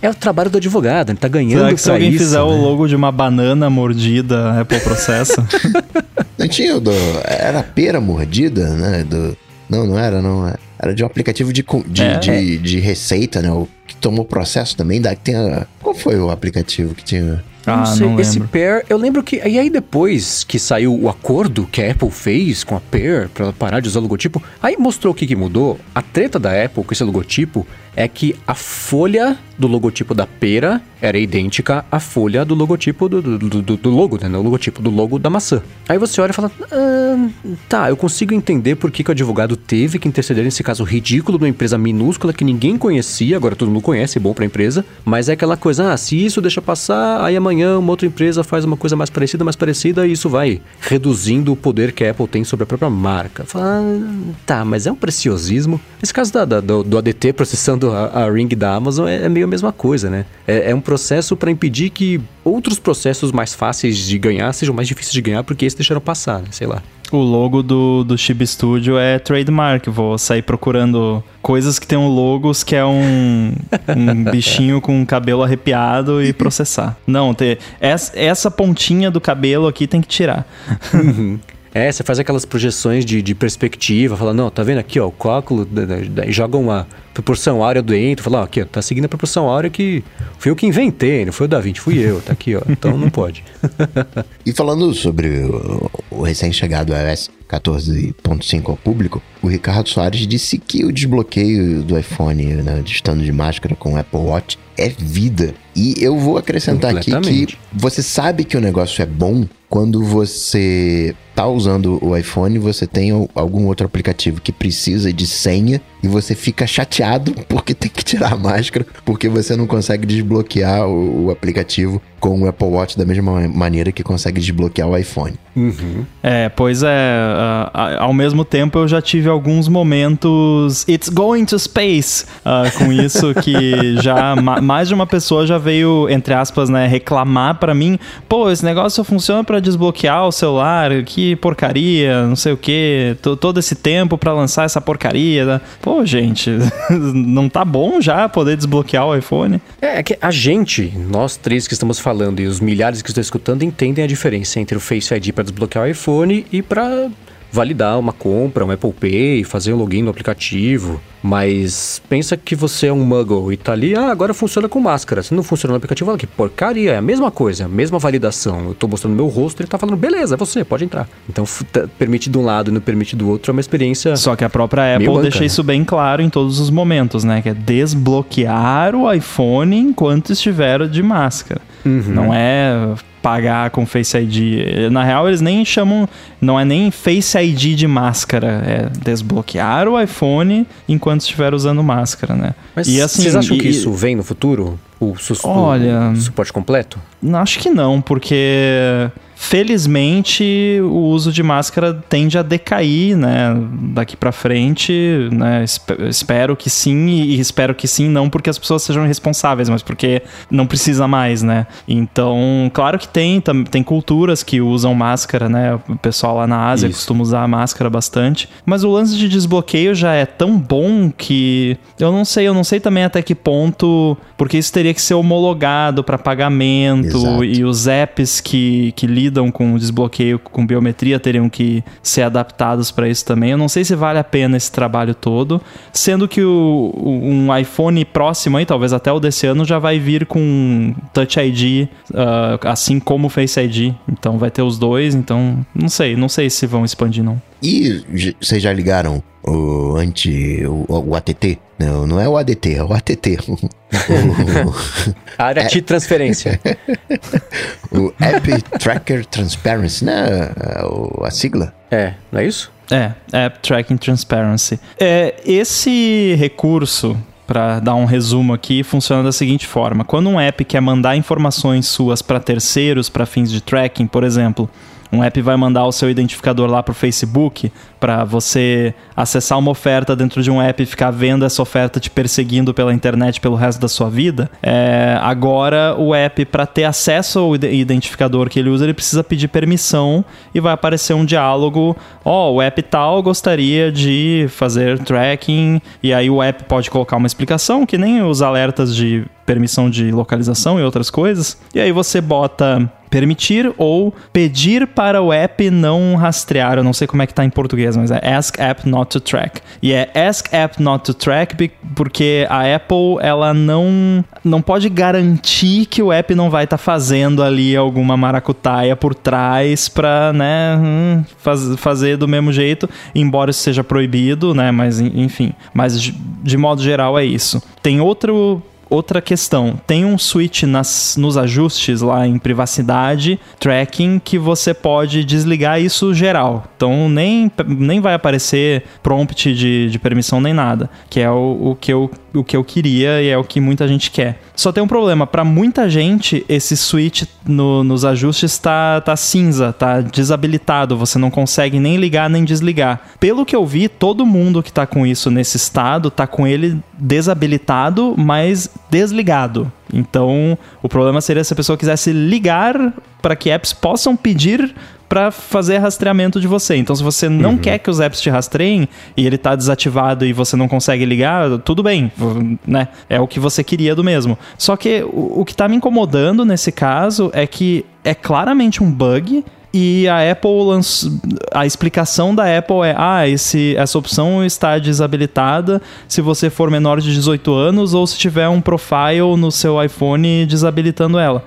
S2: é o trabalho do advogado, ele tá ganhando Será
S3: que se alguém isso, fizer né? o logo de uma banana mordida, a Apple processa? [laughs] [laughs]
S1: não tinha o do... Era pera mordida, né? Do não, não era, não. É. Era de um aplicativo de, de, é. de, de, receita, né? O que tomou processo também. Da, tem a, qual foi o aplicativo que tinha?
S2: Ah, não sei, não esse Pair, eu lembro que. E aí depois que saiu o acordo que a Apple fez com a Pair pra parar de usar o logotipo, aí mostrou o que, que mudou. A treta da Apple com esse logotipo é que a folha do logotipo da pera era idêntica à folha do logotipo do, do, do, do logo, né? O logotipo do logo da maçã. Aí você olha e fala: ah, tá, eu consigo entender por que, que o advogado teve que interceder nesse caso ridículo de uma empresa minúscula que ninguém conhecia, agora todo mundo conhece, é bom pra empresa, mas é aquela coisa: ah, se isso deixa passar, aí amanhã uma outra empresa faz uma coisa mais parecida, mais parecida, e isso vai reduzindo o poder que a Apple tem sobre a própria marca. Fala, ah, tá, mas é um preciosismo. Esse caso da, da, do, do ADT processando a, a Ring da Amazon é, é, meio a mesma coisa, né? É, é um processo para impedir que outros processos mais fáceis de ganhar sejam mais difíceis de ganhar porque esses deixaram passar, né? Sei lá.
S3: O logo do, do Chib Studio é trademark. Vou sair procurando coisas que tenham logos que é um, [laughs] um bichinho com cabelo arrepiado e processar. Não, ter, essa, essa pontinha do cabelo aqui tem que tirar. [laughs]
S2: É, você faz aquelas projeções de, de perspectiva, fala, não, tá vendo aqui, ó, o cálculo, joga uma proporção áurea dentro, fala, ó, aqui, ó, tá seguindo a proporção áurea que fui eu que inventei, não foi o Da Vinci, fui eu, tá aqui, ó, então não pode. [laughs]
S1: e falando sobre o, o recém-chegado iOS 14.5 ao público, o Ricardo Soares disse que o desbloqueio do iPhone, né, estando de máscara com o Apple Watch, é vida. E eu vou acrescentar aqui que você sabe que o negócio é bom quando você tá usando o iPhone, você tem algum outro aplicativo que precisa de senha e você fica chateado porque tem que tirar a máscara, porque você não consegue desbloquear o, aplicativo com o Apple Watch da mesma maneira que consegue desbloquear o iPhone.
S3: Uhum. É, pois é. Uh, ao mesmo tempo, eu já tive alguns momentos. It's going to space! Uh, com isso, que já ma mais de uma pessoa já veio, entre aspas, né, reclamar para mim: pô, esse negócio só funciona para desbloquear o celular, que porcaria, não sei o que, todo esse tempo para lançar essa porcaria. Né? Pô, gente, [laughs] não tá bom já poder desbloquear o iPhone?
S2: É, é que a gente, nós três que estamos falando e os milhares que estão escutando, entendem a diferença entre o Face ID para desbloquear o iPhone e para validar uma compra, um Apple Pay, fazer um login no aplicativo. Mas pensa que você é um muggle e tá ali, ah, agora funciona com máscara. Se não funciona no aplicativo, olha que porcaria, é a mesma coisa, a mesma validação. Eu tô mostrando meu rosto, ele tá falando, beleza, é você, pode entrar. Então, permite de um lado e não permite do outro é uma experiência.
S3: Só que a própria Apple deixa né? isso bem claro em todos os momentos, né? Que é desbloquear o iPhone enquanto estiver de máscara. Uhum. Não é pagar com Face ID. Na real, eles nem chamam, não é nem Face ID de máscara, é desbloquear o iPhone enquanto estiver usando máscara, né?
S2: Mas e assim, vocês acham e, que isso vem no futuro? O, su olha, o suporte completo?
S3: Acho que não, porque felizmente o uso de máscara tende a decair, né, daqui para frente, né? Espero que sim e espero que sim, não porque as pessoas sejam responsáveis, mas porque não precisa mais, né? Então, claro que tem, tem culturas que usam máscara, né? O pessoal lá na Ásia Isso. costuma usar máscara bastante, mas o lance de desbloqueio já é tão bom que eu não sei, eu não sei também até que ponto, porque isso teria que ser homologado para pagamento Exato. e os apps que, que lidam com desbloqueio com biometria teriam que ser adaptados para isso também. Eu não sei se vale a pena esse trabalho todo, sendo que o, um iPhone próximo aí, talvez até o desse ano, já vai vir com Touch ID, uh, ah, assim como Face ID. Então vai ter os dois, então não sei, não sei se vão expandir não.
S1: E vocês já ligaram o anti o, o ATT? Não, não é o ADT, é o ATT. [laughs]
S2: a área é... de transferência. [laughs]
S1: o App Tracker Transparency, né? A sigla.
S2: É, não é isso?
S3: É, App Tracking Transparency. É, esse recurso para dar um resumo aqui, funciona da seguinte forma: quando um app quer mandar informações suas para terceiros para fins de tracking, por exemplo, um app vai mandar o seu identificador lá para o Facebook para você acessar uma oferta dentro de um app e ficar vendo essa oferta te perseguindo pela internet pelo resto da sua vida. É, agora o app para ter acesso ao identificador que ele usa ele precisa pedir permissão e vai aparecer um diálogo. Ó, oh, o app tal gostaria de fazer tracking e aí o app pode colocar uma explicação que nem os alertas de permissão de localização e outras coisas. E aí você bota permitir ou pedir para o app não rastrear. Eu não sei como é que tá em português, mas é ask app not to track. E é ask app not to track porque a Apple ela não não pode garantir que o app não vai estar tá fazendo ali alguma maracutaia por trás para, né, hum, faz, fazer do mesmo jeito, embora isso seja proibido, né, mas enfim. Mas de, de modo geral é isso. Tem outro outra questão, tem um switch nas, nos ajustes lá em privacidade, tracking, que você pode desligar isso geral. Então nem, nem vai aparecer prompt de, de permissão nem nada, que é o, o, que eu, o que eu queria e é o que muita gente quer. Só tem um problema, para muita gente esse switch no, nos ajustes está tá cinza, tá desabilitado, você não consegue nem ligar nem desligar. Pelo que eu vi, todo mundo que tá com isso nesse estado tá com ele desabilitado, mas desligado. Então, o problema seria se a pessoa quisesse ligar para que apps possam pedir para fazer rastreamento de você. Então, se você não uhum. quer que os apps te rastreiem e ele está desativado e você não consegue ligar, tudo bem, né? É o que você queria do mesmo. Só que o, o que está me incomodando nesse caso é que é claramente um bug e a Apple lançou, a explicação da Apple é: ah, esse, essa opção está desabilitada se você for menor de 18 anos ou se tiver um profile no seu iPhone desabilitando ela.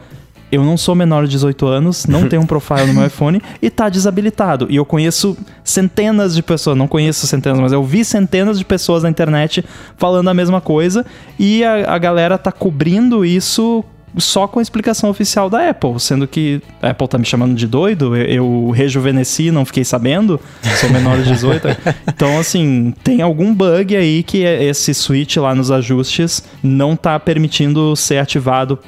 S3: Eu não sou menor de 18 anos, não tenho um profile no meu [laughs] iPhone e tá desabilitado. E eu conheço centenas de pessoas, não conheço centenas, mas eu vi centenas de pessoas na internet falando a mesma coisa e a, a galera tá cobrindo isso só com a explicação oficial da Apple, sendo que a Apple tá me chamando de doido, eu, eu rejuvenesci, não fiquei sabendo, sou menor de 18. [laughs] então, assim, tem algum bug aí que esse switch lá nos ajustes não tá permitindo ser ativado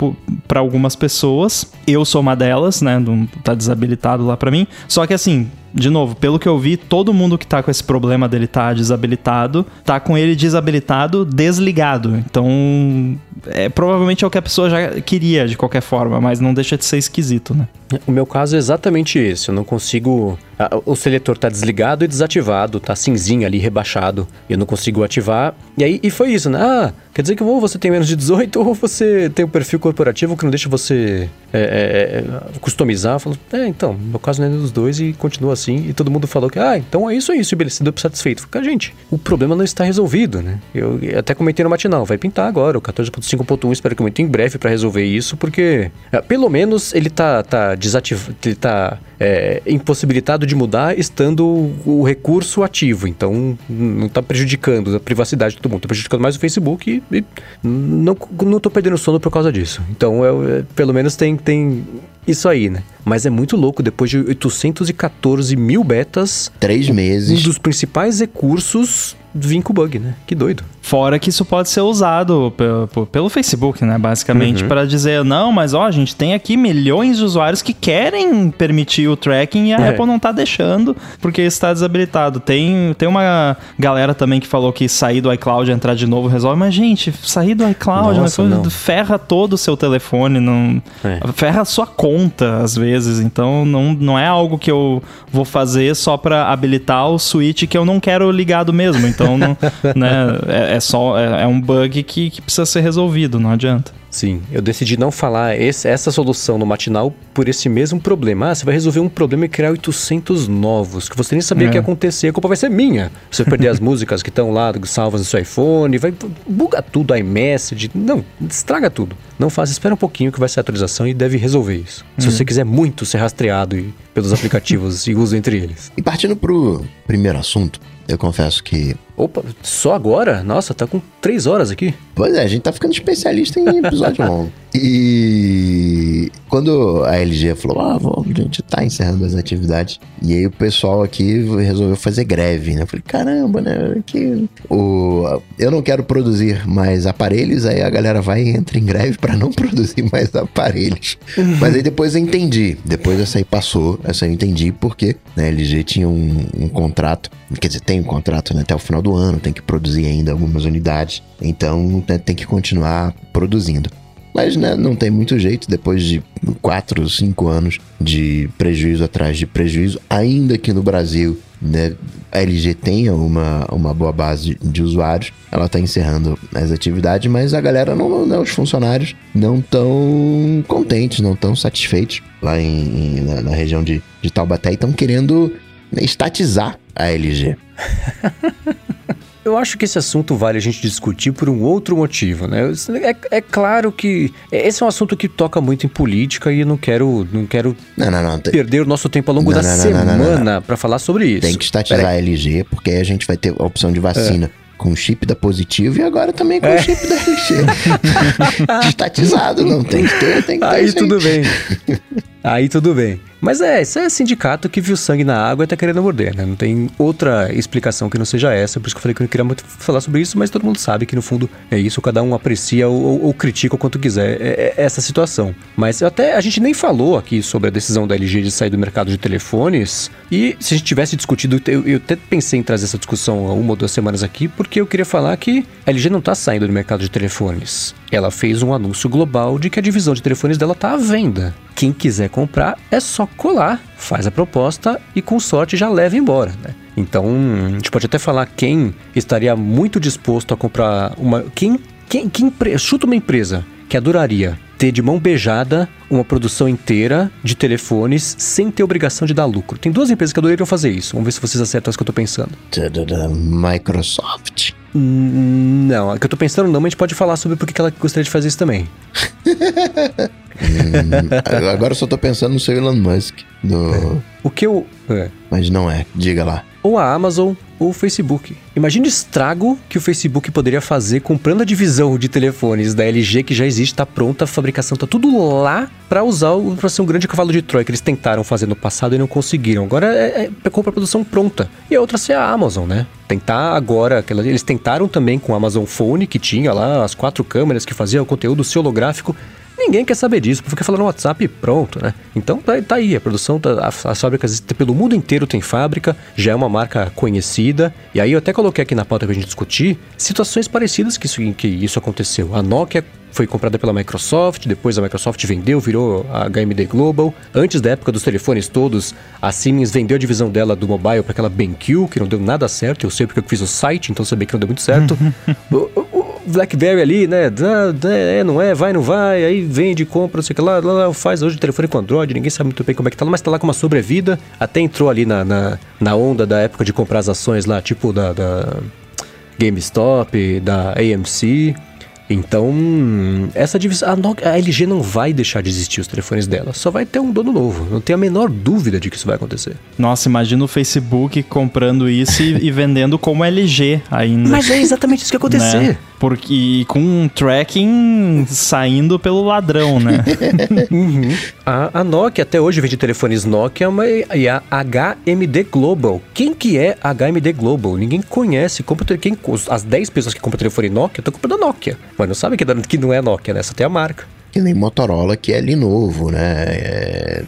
S3: para algumas pessoas. Eu sou uma delas, né? Tá desabilitado lá para mim. Só que assim, de novo, pelo que eu vi, todo mundo que tá com esse problema dele tá desabilitado, tá com ele desabilitado, desligado. Então, é, provavelmente é o que a pessoa já queria de qualquer forma, mas não deixa de ser esquisito, né?
S2: O meu caso é exatamente esse. Eu não consigo. O seletor tá desligado e desativado, tá cinzinho ali, rebaixado. Eu não consigo ativar. E aí e foi isso, né? Ah, quer dizer que ou você tem menos de 18 ou você tem um perfil corporativo que não deixa você é, é, é customizar. Eu falo, é, então, meu caso não é dos dois e continua assim. E todo mundo falou que, ah, então é isso, é isso, beleza, deu satisfeito. Fica, gente, o problema não está resolvido, né? Eu até comentei no matinal, vai pintar agora, o 14.5.1, espero que muito em breve para resolver isso, porque é, pelo menos ele tá, tá desativado, ele tá é, impossibilitado de mudar estando o recurso ativo. Então não está prejudicando a privacidade de todo mundo, está prejudicando mais o Facebook e, e não, tô perdendo sono por causa disso. Então é, é, pelo menos tem, tem isso aí, né? Mas é muito louco, depois de 814 mil betas...
S1: Três meses.
S2: Um dos principais recursos vim com bug, né? Que doido.
S3: Fora que isso pode ser usado pelo Facebook, né? Basicamente, uhum. para dizer, não, mas ó, a gente tem aqui milhões de usuários que querem permitir o tracking e a é. Apple não tá deixando porque está desabilitado. Tem, tem uma galera também que falou que sair do iCloud e entrar de novo resolve, mas, gente, sair do iCloud Nossa, não. ferra todo o seu telefone, não é. ferra a sua conta, às vezes. Então, não, não é algo que eu vou fazer só para habilitar o switch que eu não quero ligado mesmo. Então, não, [laughs] né, é, é só é, é, um bug que, que precisa ser resolvido, não adianta.
S2: Sim, eu decidi não falar esse, essa solução no matinal por esse mesmo problema. Ah, você vai resolver um problema e criar 800 novos, que você nem sabia é. que ia acontecer, a culpa vai ser minha. Você vai perder as [laughs] músicas que estão lá salvas no seu iPhone, vai buga tudo, iMessage, não, estraga tudo. Não faz, espera um pouquinho que vai ser a atualização e deve resolver isso. Se uhum. você quiser muito ser rastreado e, pelos aplicativos e uso entre eles.
S1: E partindo pro primeiro assunto, eu confesso que.
S2: Opa, só agora? Nossa, tá com três horas aqui.
S1: Pois é, a gente tá ficando especialista em episódio [laughs] longo. E quando a LG falou, ah, vamos, a gente tá encerrando as atividades. E aí o pessoal aqui resolveu fazer greve, né? Eu falei, caramba, né? Que o, eu não quero produzir mais aparelhos, aí a galera vai e entra em greve para não [laughs] produzir mais aparelhos. Mas aí depois eu entendi. Depois essa aí passou, essa aí eu entendi porque né, a LG tinha um, um contrato, quer dizer, tem um contrato né, até o final do ano, tem que produzir ainda algumas unidades. Então né, tem que continuar produzindo. Mas né, não tem muito jeito, depois de 4, 5 anos de prejuízo atrás de prejuízo, ainda que no Brasil né, a LG tenha uma, uma boa base de, usuários, ela está encerrando as atividades, mas a galera, não, não os funcionários, não estão contentes, não estão satisfeitos lá em, em na, na, região de, de Taubaté e estão querendo né, estatizar a LG. [laughs]
S2: Eu acho que esse assunto vale a gente discutir por um outro motivo, né? É, é claro que esse é um assunto que toca muito em política e eu não quero, não quero
S1: não, não, não.
S2: perder o nosso tempo ao longo da semana para falar sobre isso.
S1: Tem que estatizar a LG, porque aí a gente vai ter a opção de vacina. É com chip da Positivo e agora também com é. chip da LG. [laughs] Estatizado, não tem que ter, tem que ter.
S2: Aí tudo bem. Aí tudo bem. Mas é, isso é sindicato que viu sangue na água e tá querendo morder, né? Não tem outra explicação que não seja essa, por isso que eu falei que eu não queria muito falar sobre isso, mas todo mundo sabe que no fundo é isso, cada um aprecia ou, ou, ou critica o quanto quiser é, é essa situação. Mas até a gente nem falou aqui sobre a decisão da LG de sair do mercado de telefones, e se a gente tivesse discutido, eu, eu até pensei em trazer essa discussão há uma ou duas semanas aqui, porque eu queria falar que a LG não tá saindo do mercado de telefones. Ela fez um anúncio global de que a divisão de telefones dela tá à venda. Quem quiser comprar é só colar, faz a proposta e com sorte já leva embora, né? Então, a gente pode até falar quem estaria muito disposto a comprar uma. Quem, quem, quem chuta uma empresa que adoraria ter de mão beijada uma produção inteira de telefones sem ter obrigação de dar lucro. Tem duas empresas que adorariam fazer isso. Vamos ver se vocês acertam as que eu tô pensando.
S1: Microsoft.
S2: Hum, não, a que eu tô pensando não, mas a gente pode falar sobre por que ela gostaria de fazer isso também. [laughs]
S1: hum, [laughs] agora eu só tô pensando no seu Elon Musk. Do...
S2: O que eu.
S1: É. Mas não é, diga lá.
S2: Ou a Amazon ou o Facebook. Imagine o estrago que o Facebook poderia fazer comprando a divisão de telefones da LG que já existe, tá pronta, a fabricação tá tudo lá para usar para ser um grande cavalo de Troia que eles tentaram fazer no passado e não conseguiram. Agora é, é compra a produção pronta. E a outra ser a Amazon, né? Tentar agora, eles tentaram também com o Amazon Phone, que tinha lá as quatro câmeras que faziam o conteúdo holográfico. Ninguém quer saber disso, porque falar no WhatsApp e pronto, né? Então tá, tá aí, a produção, tá, as fábricas pelo mundo inteiro tem fábrica, já é uma marca conhecida. E aí eu até coloquei aqui na pauta pra gente discutir situações parecidas que isso, que isso aconteceu. A Nokia foi comprada pela Microsoft, depois a Microsoft vendeu, virou a HMD Global. Antes da época dos telefones todos, a Siemens vendeu a divisão dela do mobile para aquela BenQ, que não deu nada certo. Eu sei porque eu fiz o site, então sabia que não deu muito certo. [laughs] BlackBerry ali, né? É, não é, vai, não vai, aí vende, compra, não sei o que lá, lá, faz hoje o telefone com Android, ninguém sabe muito bem como é que tá lá, mas tá lá com uma sobrevida. Até entrou ali na, na, na onda da época de comprar as ações lá, tipo da, da GameStop, da AMC. Então, essa divisão. A, a, LG não vai deixar de existir os telefones dela, só vai ter um dono novo. Não tenho a menor dúvida de que isso vai acontecer.
S3: Nossa, imagina o Facebook comprando isso e, [laughs] e vendendo como LG ainda.
S2: Mas é exatamente isso que acontecer. Né?
S3: Porque com um tracking saindo pelo ladrão, né? [laughs]
S2: uhum. a, a, Nokia até hoje vende telefones Nokia mas, e a HMD Global. Quem que é HMD Global? Ninguém conhece. Compra, quem, as 10 pessoas que compram telefone Nokia estão comprando a Nokia. Mas não sabe que, que não é Nokia, né? Só tem a marca.
S1: Que nem Motorola, que é Lenovo, né? É,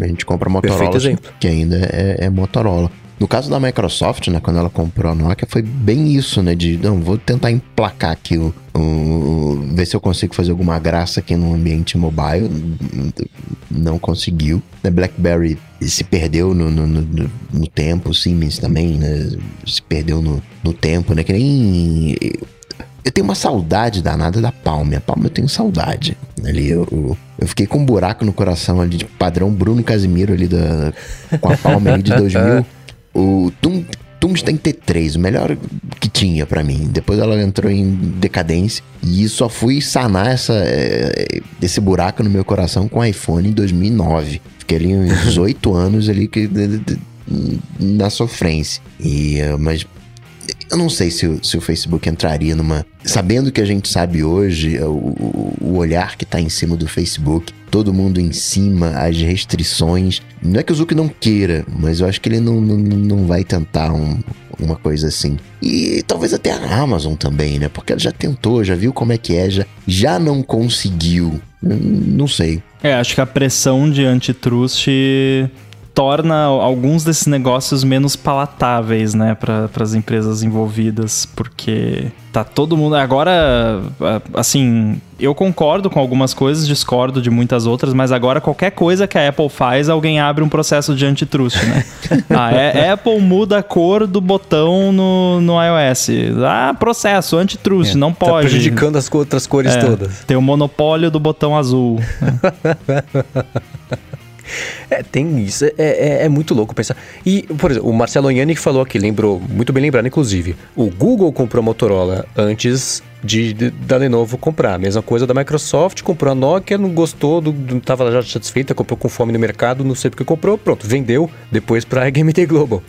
S1: a gente compra Motorola, que ainda é, é Motorola. No caso da Microsoft, né, quando ela comprou a Nokia, foi bem isso, né? De, não, vou tentar emplacar aqui o, o, ver se eu consigo fazer alguma graça aqui no ambiente mobile. Não conseguiu. Né, BlackBerry se perdeu no, no, no, no tempo, Siemens também, né? Se perdeu no, no tempo, né? Que nem eu tenho uma saudade danada da Palme. A Palme eu tenho saudade. Ali eu, eu, fiquei com um buraco no coração ali de padrão Bruno Casimiro ali da, com a Palme ali de [laughs] 2000. O Tum, Tungsten T3, o melhor que tinha para mim. Depois ela entrou em decadência e só fui sanar essa, é, esse buraco no meu coração com o iPhone em 2009. Fiquei ali uns [laughs] oito anos ali que, na sofrência. E, mas eu não sei se se o Facebook entraria numa. Sabendo que a gente sabe hoje, o, o olhar que está em cima do Facebook, todo mundo em cima, as restrições. Não é que o Zuck não queira, mas eu acho que ele não, não, não vai tentar um, uma coisa assim. E talvez até a Amazon também, né? Porque ela já tentou, já viu como é que é, já, já não conseguiu. Não sei.
S3: É, acho que a pressão de antitrust torna alguns desses negócios menos palatáveis, né, para as empresas envolvidas, porque tá todo mundo agora assim, eu concordo com algumas coisas, discordo de muitas outras, mas agora qualquer coisa que a Apple faz, alguém abre um processo de antitrust, né? a [laughs] ah, Apple muda a cor do botão no, no iOS. Ah, processo, antitrust, é, não tá pode.
S2: Tá prejudicando as outras cores é, todas.
S3: Tem o monopólio do botão azul. [laughs]
S2: É, tem isso. É, é, é, muito louco pensar. E, por exemplo, o Marcelo Yannick falou aqui, lembrou, muito bem lembrado, inclusive. O Google comprou a Motorola antes de, de, da Lenovo comprar. Mesma coisa da Microsoft, comprou a Nokia, não gostou, do, não estava já satisfeita, comprou com fome no mercado, não sei porque comprou, pronto, vendeu depois para a HMT Global.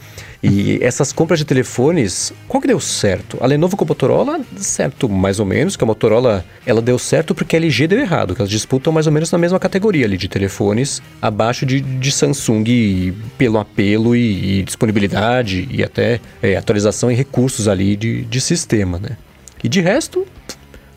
S2: E essas compras de telefones, qual que deu certo? A Lenovo com a Motorola, certo, mais ou menos, que a Motorola, ela deu certo porque a LG deu errado, que elas disputam mais ou menos na mesma categoria ali de telefones, abaixo de, de Samsung pelo apelo e, e disponibilidade e até é, atualização e recursos ali de, de sistema, né? E de resto,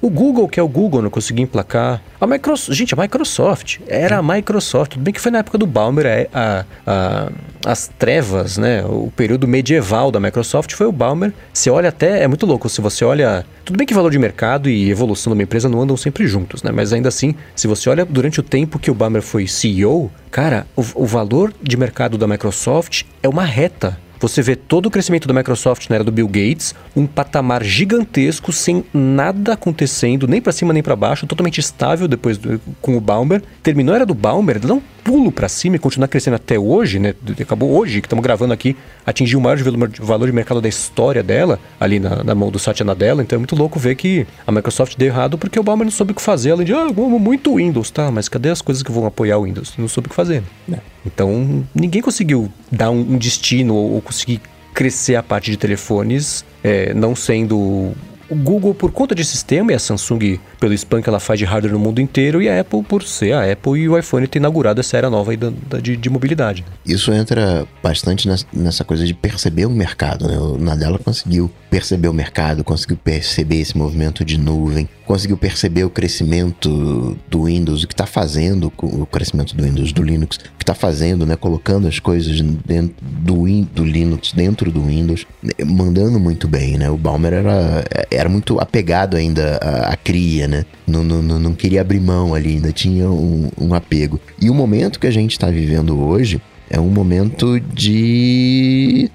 S2: o Google, que é o Google, não conseguiu emplacar. A Microsoft, gente, a Microsoft era a Microsoft. Tudo bem que foi na época do Balmer, a, a, as trevas, né? O período medieval da Microsoft foi o Balmer. Você olha até, é muito louco, se você olha. Tudo bem que valor de mercado e evolução de uma empresa não andam sempre juntos, né? Mas ainda assim, se você olha durante o tempo que o Balmer foi CEO, cara, o, o valor de mercado da Microsoft é uma reta você vê todo o crescimento da Microsoft na era do Bill Gates, um patamar gigantesco, sem nada acontecendo, nem para cima nem para baixo, totalmente estável depois do, com o Balmer. Terminou a era do Balmer, dá um pulo para cima e continua crescendo até hoje, né? Acabou hoje, que estamos gravando aqui, atingiu o maior valor de mercado da história dela, ali na, na mão do Satya Nadella. Então é muito louco ver que a Microsoft deu errado porque o Balmer não soube o que fazer, além de, ah, muito Windows, tá? Mas cadê as coisas que vão apoiar o Windows? Não soube o que fazer. Né? Então ninguém conseguiu dar um, destino ou, ou conseguir crescer a parte de telefones, é, não sendo o Google por conta de sistema e a Samsung pelo spam que ela faz de hardware no mundo inteiro e a Apple por ser a Apple e o iPhone ter inaugurado essa era nova da, da de, de, mobilidade.
S1: Isso entra bastante nessa coisa de perceber o mercado, né? O Nadella conseguiu perceber o mercado, conseguiu perceber esse movimento de nuvem, conseguiu perceber o crescimento do Windows, o que está fazendo, o crescimento do Windows, do Linux, o que está fazendo, né? Colocando as coisas dentro do, do Linux, dentro do Windows, mandando muito bem, né? O Balmer era, era muito apegado ainda à, à cria, né? Não, não, não, queria abrir mão ali, ainda tinha um, um apego. E o momento que a gente está vivendo hoje é um momento de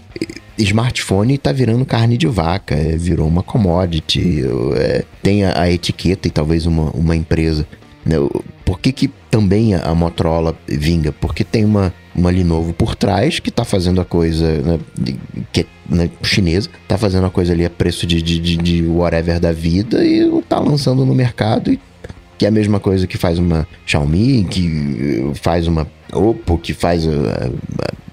S1: smartphone tá virando carne de vaca, é, virou uma commodity. É, tem a, a, etiqueta e talvez uma, uma empresa. Né, por que, que também a Motorola vinga? Porque tem uma, uma Lenovo por trás que está fazendo a coisa né, que é né, chinesa, está fazendo a coisa ali a preço de, de, de, de whatever da vida e está lançando no mercado e que é a mesma coisa que faz uma Xiaomi, que faz uma Oppo, que faz uh,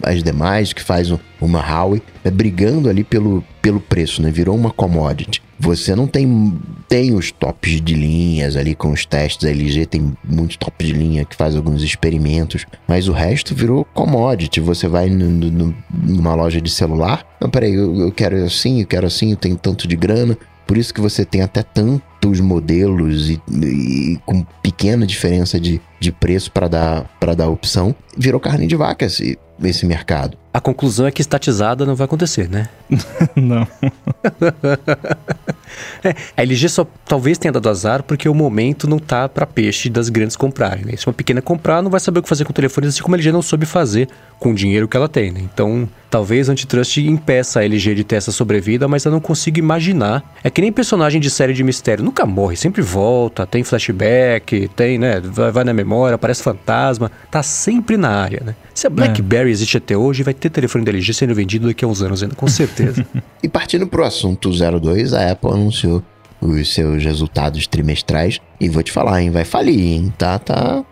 S1: as demais, que faz uma Huawei, é brigando ali pelo, pelo preço, né? Virou uma commodity. Você não tem tem os tops de linhas ali com os testes. A LG tem muitos tops de linha que faz alguns experimentos, mas o resto virou commodity. Você vai numa loja de celular, não, peraí, eu, eu quero assim, eu quero assim, eu tenho tanto de grana. Por isso que você tem até tantos modelos e, e com pequena diferença de, de preço para dar, dar opção. Virou carne de vaca esse, esse mercado.
S2: A conclusão é que estatizada não vai acontecer, né? [laughs]
S3: não. [laughs]
S2: é, a LG só talvez tenha dado azar porque o momento não tá para peixe das grandes comprarem. Né? Se uma pequena comprar, não vai saber o que fazer com o telefone, assim como a LG não soube fazer com o dinheiro que ela tem. Né? Então, talvez antitrust impeça a LG de ter essa sobrevida, mas eu não consigo imaginar. É que nem personagem de série de mistério, nunca morre, sempre volta, tem flashback, tem, né? Vai, vai na memória, aparece fantasma, tá sempre na área, né? Se a BlackBerry é. existe até hoje, vai ter telefone da LG sendo vendido daqui a uns anos ainda, com certeza. [laughs]
S1: e partindo pro assunto 02, a Apple anunciou os seus resultados trimestrais. E vou te falar, hein? Vai falir, hein? Tá, tá.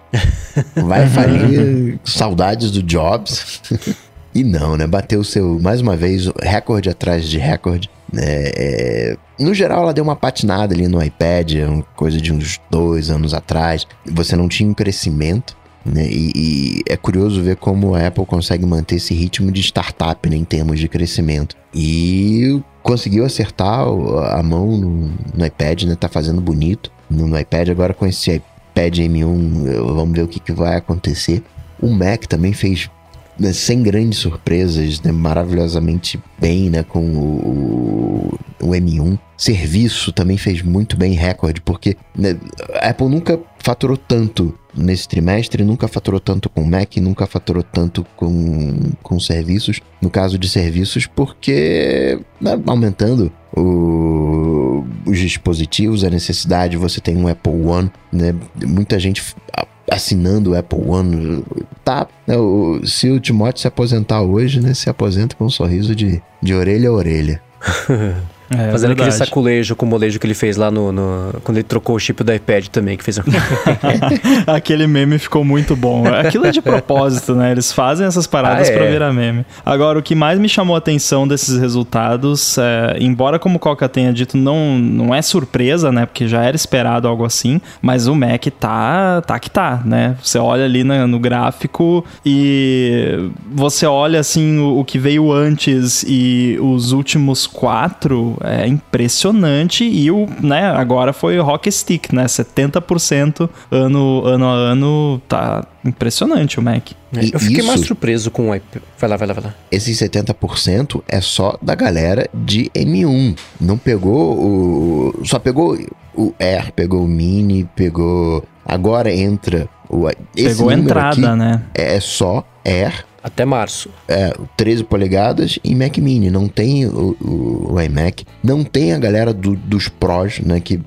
S1: Vai [laughs] falir. Saudades do Jobs. [laughs] e não, né? Bateu o seu, mais uma vez, recorde atrás de recorde. É, é, no geral, ela deu uma patinada ali no iPad, coisa de uns dois anos atrás. Você não tinha um crescimento. Né? E, e, é curioso ver como a Apple consegue manter esse ritmo de startup né, em termos de crescimento. E conseguiu acertar a mão no, no iPad, né? Tá fazendo bonito no, no, iPad. Agora com esse iPad M1, vamos ver o que, que vai acontecer. O Mac também fez né, sem grandes surpresas, né, maravilhosamente bem né, com o, o, M1. Serviço também fez muito bem recorde, porque né, a Apple nunca faturou tanto nesse trimestre, nunca faturou tanto com Mac, nunca faturou tanto com, com serviços. No caso de serviços, porque né, aumentando o, os dispositivos, a necessidade, você tem um Apple One, né? Muita gente assinando o Apple One. Tá, né, se o Timóteo se aposentar hoje, né? Se aposenta com um sorriso de, de orelha a orelha. [laughs]
S2: É, Fazendo aquele saculejo com o molejo que ele fez lá no, no, Quando ele trocou o chip do iPad também, que fez. [laughs] [laughs]
S3: aquele meme ficou muito bom. Aquilo é de propósito, né? Eles fazem essas paradas ah, é. pra virar meme. Agora, o que mais me chamou a atenção desses resultados, é, embora como o Coca tenha dito, não, não é surpresa, né? Porque já era esperado algo assim, mas o Mac tá, tá que tá, né? Você olha ali no, no gráfico e você olha assim o, o que veio antes e os últimos quatro é impressionante e o, né, agora foi o Rock Stick, né? 70% ano, ano a ano, tá impressionante o Mac.
S2: É, eu fiquei isso, mais surpreso com o iPad. Vai lá, vai lá, vai lá.
S1: Esse 70% é só da galera de M1. Não pegou o. Só pegou o Air, pegou o Mini, pegou. Agora entra o.
S3: Esse pegou a entrada, né?
S1: É só Air
S2: até março.
S1: É, 13 polegadas e Mac Mini. Não tem o, o, o iMac. Não tem a galera do, dos Pros, né? Que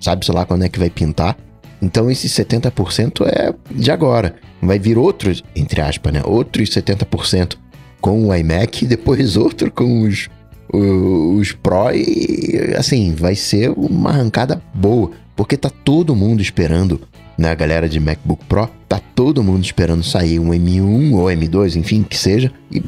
S1: sabe, sei lá, quando é que vai pintar. Então esse 70% é de agora. Vai vir outros, entre aspas, né? Outros 70% com o iMac depois [laughs] outro com os, os, os Pro e assim, vai ser uma arrancada boa. Porque tá todo mundo esperando né, a galera de MacBook Pro, tá todo mundo esperando sair um M1 ou M2, enfim, que seja, e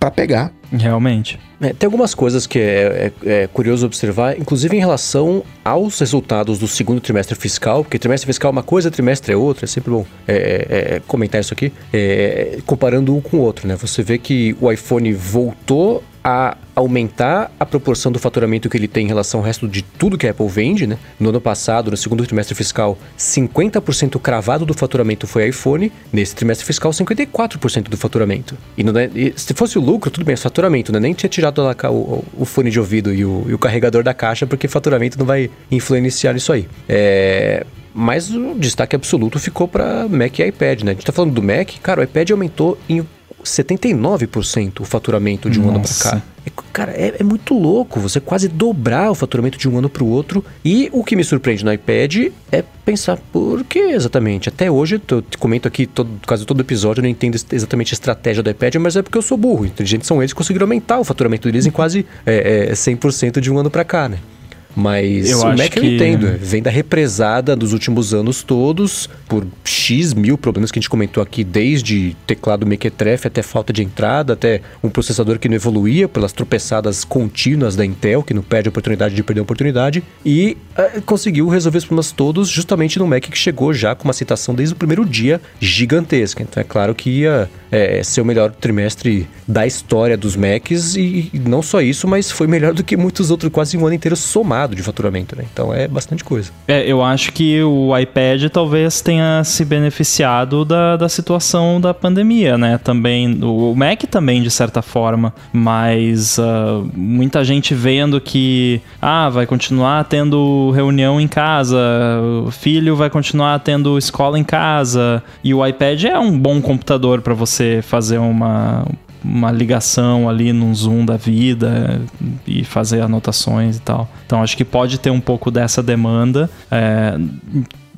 S1: para pegar.
S3: Realmente.
S2: É, tem algumas coisas que é, é, é, curioso observar, inclusive em relação aos resultados do segundo trimestre fiscal, porque trimestre fiscal é uma coisa, trimestre é outra, é sempre bom é, é, é comentar isso aqui, comparando um com o outro, né? Você vê que o iPhone voltou a aumentar a proporção do faturamento que ele tem em relação ao resto de tudo que a Apple vende, né? No ano passado, no segundo trimestre fiscal, 50% cravado do faturamento foi iPhone, nesse trimestre fiscal, 54% do faturamento. E, não, e, se fosse o lucro, tudo bem, é faturamento, né? Nem tinha tirado o, o, fone de ouvido e o, e o, carregador da caixa, porque faturamento não vai influenciar isso aí. É... Mas o destaque absoluto ficou para Mac e iPad, né? A gente tá falando do Mac, cara, o iPad aumentou em 79% o faturamento de um Nossa. ano para cá. É, cara, é, é, muito louco você quase dobrar o faturamento de um ano para o outro. E o que me surpreende no iPad é pensar por que exatamente. Até hoje, eu comento aqui todo, quase todo episódio, eu não entendo exatamente a estratégia do iPad, mas é porque eu sou burro. Inteligentes são eles que conseguiram aumentar o faturamento deles em quase é, é, 100% de um ano para cá, né? Mas eu o Mac que... eu entendo. Vem da represada dos últimos anos todos, por X mil problemas que a gente comentou aqui, desde teclado mequetrefe até falta de entrada, até um processador que não evoluía pelas tropeçadas contínuas da Intel, que não perde a oportunidade de perder a oportunidade, e uh, conseguiu resolver os problemas todos justamente no Mac que chegou já com uma citação desde o primeiro dia gigantesca. Então é claro que ia é, ser o melhor trimestre da história dos Macs, e, e não só isso, mas foi melhor do que muitos outros, quase um ano inteiro somado de faturamento, né? Então é bastante coisa.
S3: É, eu acho que o iPad talvez tenha se beneficiado da, da situação da pandemia, né? Também, o Mac também, de certa forma, mas uh, muita gente vendo que, ah, vai continuar tendo reunião em casa, o filho vai continuar tendo escola em casa, e o iPad é um bom computador para você fazer uma uma ligação ali num zoom da vida e fazer anotações e tal. Então acho que pode ter um pouco dessa demanda. É,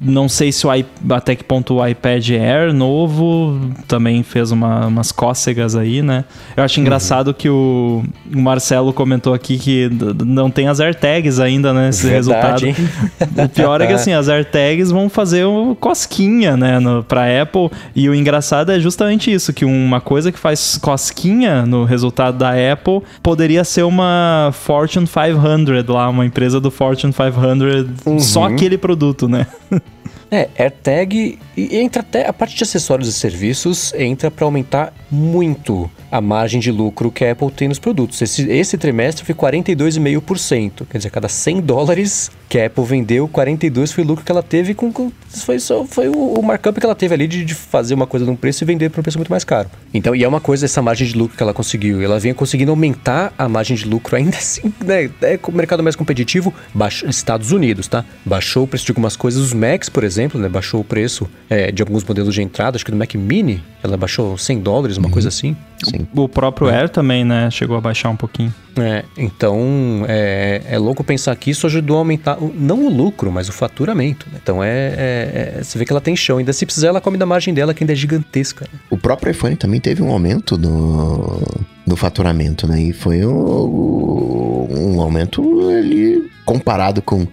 S3: não sei se o até que ponto o iPad Air novo também fez uma, umas cócegas aí, né? Eu acho engraçado uhum. que o, o, Marcelo comentou aqui que não tem as AirTags ainda, né? Esse Verdade, resultado. [laughs] O pior é que assim, as AirTags vão fazer uma cosquinha, né? No, pra Apple. E o engraçado é justamente isso: que uma coisa que faz cosquinha no resultado da Apple poderia ser uma Fortune 500 lá, uma empresa do Fortune 500, uhum. só aquele produto, né? [laughs]
S2: É, AirTag e entra até a parte de acessórios e serviços entra para aumentar muito a margem de lucro que a Apple tem nos produtos. Esse, esse trimestre foi 42,5%. Quer dizer, a cada 100 dólares que a Apple vendeu, 42 foi o lucro que ela teve com. com foi só, foi o, o, markup que ela teve ali de, de fazer uma coisa num preço e vender por um preço muito mais caro. Então, e é uma coisa essa margem de lucro que ela conseguiu. Ela vinha conseguindo aumentar a margem de lucro ainda [laughs] assim, né? É o mercado mais competitivo, baixo, Estados Unidos, tá? Baixou o preço de algumas coisas. Os Macs, por exemplo, né? Baixou o preço é, de alguns modelos de entrada. Acho que do Mac Mini, ela baixou 100 dólares, uma uhum. coisa assim.
S3: Sim. O próprio é. Air também, né? Chegou a baixar um pouquinho.
S2: É, então é, é louco pensar que isso ajudou a aumentar, não o lucro, mas o faturamento. Né? Então é, é, é, Você vê que ela tem chão. Ainda se precisar, ela come da margem dela, que ainda é gigantesca. Né?
S1: O próprio iPhone também teve um aumento no, no faturamento, né? E foi um, um aumento ali comparado com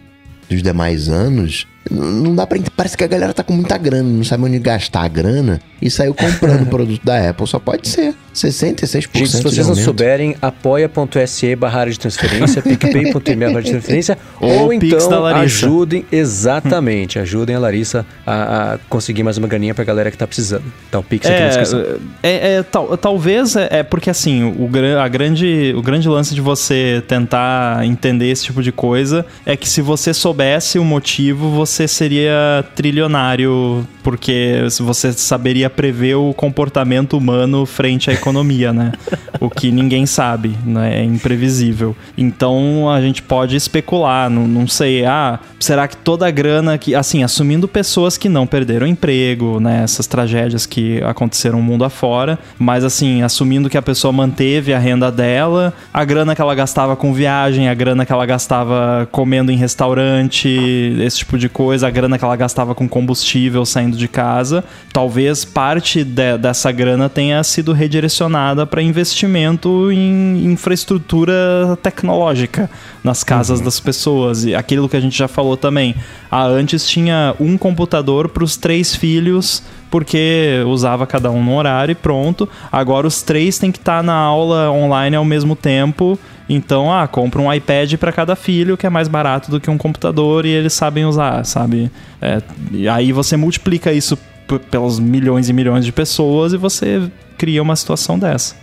S1: os demais anos não dá pra. Parece que a galera tá com muita grana, não sabe onde gastar a grana e saiu comprando o [laughs] produto da Apple. Só pode ser. 66% Gente,
S2: se vocês não souberem, apoia.se barra de transferência, [laughs] picpay.me barra de transferência, [laughs] ou, ou então ajudem, exatamente, ajudem a Larissa a, a, conseguir mais uma graninha pra galera que tá precisando. Tá o Pix aqui é, na descrição.
S3: É, é, tal, talvez é, é, porque assim, o, a grande, o grande lance de você tentar entender esse tipo de coisa é que se você soubesse o motivo, você você seria trilionário, porque você saberia prever o comportamento humano frente à economia, né? o que ninguém sabe, né? É imprevisível. Então a gente pode especular, não, não sei, ah, será que toda a grana que, assim, assumindo pessoas que não perderam emprego, né? Essas tragédias que aconteceram mundo afora, mas assim, assumindo que a pessoa manteve a renda dela, a grana que ela gastava com viagem, a grana que ela gastava comendo em restaurante, esse tipo de coisa, a grana que ela gastava com combustível saindo de casa, talvez parte de, dessa grana tenha sido redirecionada para investimento em infraestrutura tecnológica nas casas uhum. das pessoas. E aquilo que a gente já falou também. Ah, antes tinha um computador para os três filhos porque usava cada um no horário e pronto. Agora os três têm que estar tá na aula online ao mesmo tempo então, ah, compra um iPad para cada filho, que é mais barato do que um computador e eles sabem usar, sabe? É, e aí você multiplica isso pelos milhões e milhões de pessoas e você cria uma situação dessa.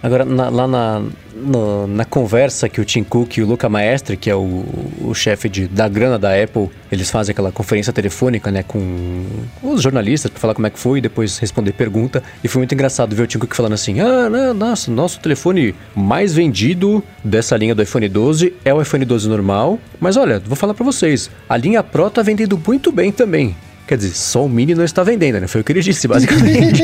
S2: Agora, na, lá na, no, na conversa que o Tim Cook e o Luca Maestre, que é o, o chefe de, da grana da Apple, eles fazem aquela conferência telefônica, né, com os jornalistas para falar como é que foi e depois responder pergunta. E foi muito engraçado ver o Tim Cook falando assim: ah, não, nossa, nosso telefone mais vendido dessa linha do iPhone 12 é o iPhone 12 normal. Mas olha, vou falar para vocês: a linha Pro tá vendendo muito bem também. Quer dizer, só o Mini não está vendendo, né? Foi o que ele disse, basicamente.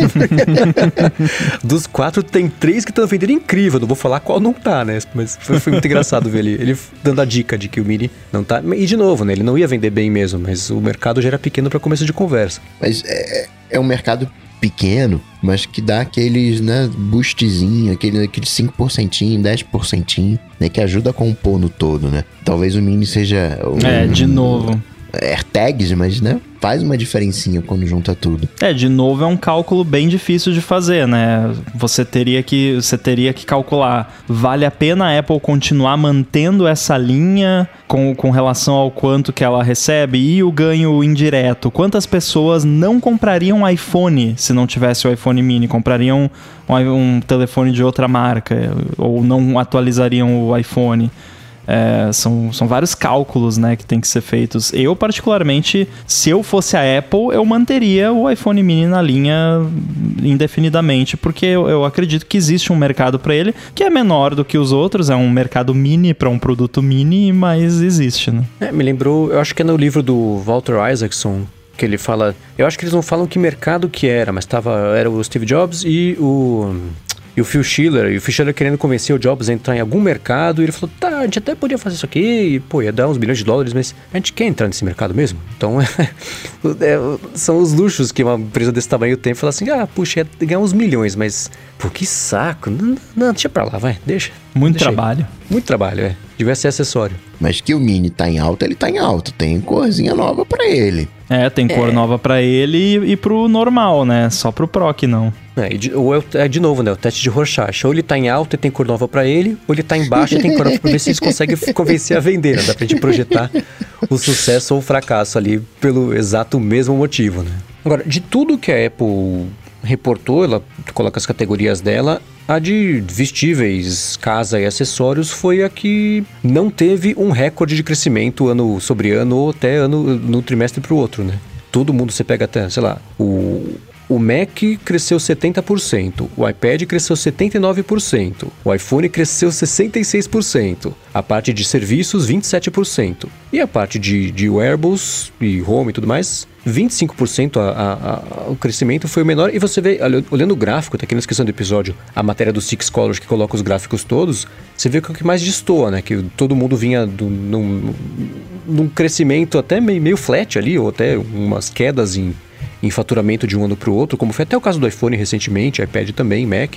S2: [laughs] Dos quatro, tem três que estão vendendo incrível. Não vou falar qual não tá, né? Mas foi, foi, muito engraçado ver ele, ele dando a dica de que o Mini não tá. E de novo, né? Ele não ia vender bem mesmo, mas o mercado já era pequeno para começo de conversa.
S1: Mas é, é um mercado pequeno, mas que dá aqueles, né, boostzinho, aquele, aquele 5%, 10%, né, que ajuda a compor no todo, né? Talvez o Mini seja...
S3: Um, é, de novo.
S1: AirTags, mas, né, faz uma diferencinha quando junta tudo.
S3: É, de novo é um cálculo bem difícil de fazer, né? Você teria que você teria que calcular, vale a pena a Apple continuar mantendo essa linha com, com relação ao quanto que ela recebe e o ganho indireto? Quantas pessoas não comprariam iPhone se não tivesse o iPhone mini? Comprariam um, um telefone de outra marca ou não atualizariam o iPhone? É, são, são vários cálculos né, que tem que ser feitos. Eu, particularmente, se eu fosse a Apple, eu manteria o iPhone mini na linha indefinidamente, porque eu, eu acredito que existe um mercado para ele que é menor do que os outros, é um mercado mini para um produto mini, mas existe. Né?
S2: É, me lembrou, eu acho que é no livro do Walter Isaacson, que ele fala. Eu acho que eles não falam que mercado que era, mas tava, era o Steve Jobs e o e o Phil Schiller, e o Phil Schiller querendo convencer o Jobs a entrar em algum mercado, e ele falou, tá, a gente até podia fazer isso aqui, e, pô, ia dar uns bilhões de dólares, mas a gente quer entrar nesse mercado mesmo? Então, [laughs] é, são os luxos que uma empresa desse tamanho tem, fala assim, ah, puxa, ia ganhar uns milhões, mas, pô, que saco, não, não deixa pra lá, vai, deixa.
S3: Muito
S2: deixa
S3: trabalho.
S2: Aí. Muito trabalho, é. Devia ser acessório.
S1: Mas que o Mini tá em alta, ele tá em alta, tem corzinha nova para ele.
S3: É, tem cor é. nova para ele e, e pro normal, né? Só pro Pro que não.
S2: É, de, ou é, é, de novo, né? O teste de Rorschach. Ou ele tá em alta e tem cor nova para ele, ou ele tá embaixo e tem cor nova pra ver se eles conseguem convencer a vender. Né? Dá pra gente projetar o sucesso ou o fracasso ali pelo exato mesmo motivo, né? Agora, de tudo que a Apple reportou, ela coloca as categorias dela, a de vestíveis, casa e acessórios foi a que não teve um recorde de crescimento ano sobre ano ou até ano no trimestre para o outro, né? Todo mundo você pega até, sei lá, o o Mac cresceu 70%, o iPad cresceu 79%, o iPhone cresceu 66%, a parte de serviços 27% e a parte de, de wearables e home e tudo mais 25% a, a, a, o crescimento foi o menor. E você vê, olhando o gráfico, tá aqui na descrição do episódio, a matéria do Six Colors que coloca os gráficos todos, você vê que é o que mais destoa, né? Que todo mundo vinha do, num, num crescimento até meio, meio flat ali, ou até umas quedas em em faturamento de um ano para o outro, como foi até o caso do iPhone recentemente, iPad também, Mac.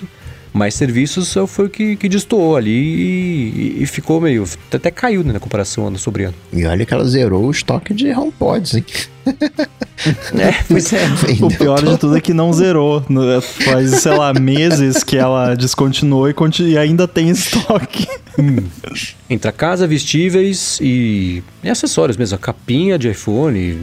S2: Mas serviços foi o que, que destoou ali e, e, ficou meio. Até caiu né, na comparação ano sobre ano.
S1: E olha que ela zerou o estoque de HomePods, hein? [laughs]
S3: é, pois é. [laughs] o pior de tudo é que não zerou. Faz, sei lá, meses que ela descontinuou e, e ainda tem estoque. Hum.
S2: Entra casa, vestíveis e, e, acessórios mesmo. A capinha de iPhone,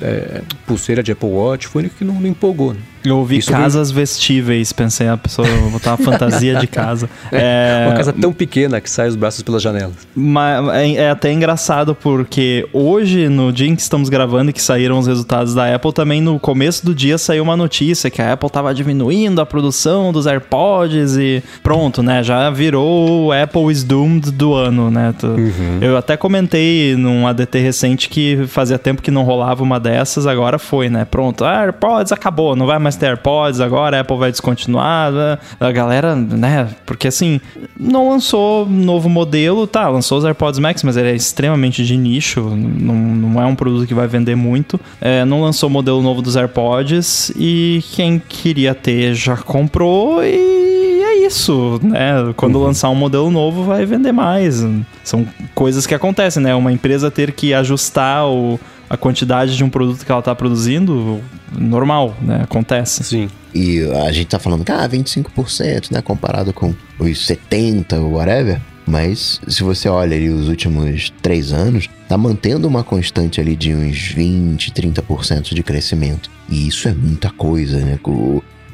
S2: é, pulseira de Apple Watch, foi o que não, não empolgou. Né?
S3: Eu ouvi Isso casas foi... vestíveis, pensei a pessoa botar uma fantasia de casa. [laughs]
S2: É, uma casa tão pequena que sai os braços pelas janelas.
S3: Mas é, é, até engraçado porque hoje, no dia em que estamos gravando e que saíram os resultados da Apple, também no começo do dia saiu uma notícia que a Apple estava diminuindo a produção dos AirPods e pronto, né? Já virou o Apple is doomed do ano, né? Uhum. Eu até comentei num ADT recente que fazia tempo que não rolava uma dessas, agora foi, né? Pronto, ah, AirPods acabou, não vai mais ter AirPods agora, a Apple vai descontinuar. Né? A galera, né? Porque assim, não lançou novo modelo, tá? Lançou os AirPods Max, mas ele é extremamente de nicho, não, não é um produto que vai vender muito. É, não lançou o modelo novo dos AirPods e quem queria ter já comprou e é isso, né? Quando uhum. lançar um modelo novo vai vender mais. São coisas que acontecem, né? Uma empresa ter que ajustar o a quantidade de um produto que ela está produzindo, normal, né? Acontece.
S1: Sim. E a gente tá falando que, ah, 25%, né? Comparado com os 70%, whatever. Mas se você olha ali os últimos três anos, tá mantendo uma constante ali de uns 20, 30% de crescimento. E isso é muita coisa, né?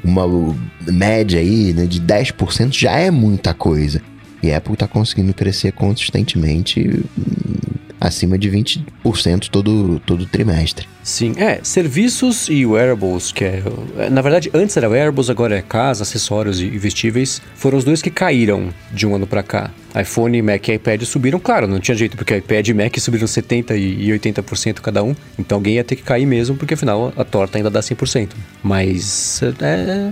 S1: Uma média aí né, de 10% já é muita coisa. E a Apple tá conseguindo crescer consistentemente acima de 20% todo, todo trimestre.
S2: Sim, é, serviços e wearables, que é. Na verdade, antes era wearables, agora é casa, acessórios e vestíveis, foram os dois que caíram de um ano para cá iPhone, Mac e iPad subiram, claro, não tinha jeito, porque iPad e Mac subiram 70% e 80% cada um, então alguém ia ter que cair mesmo, porque afinal a torta ainda dá 100%. Mas, é, é,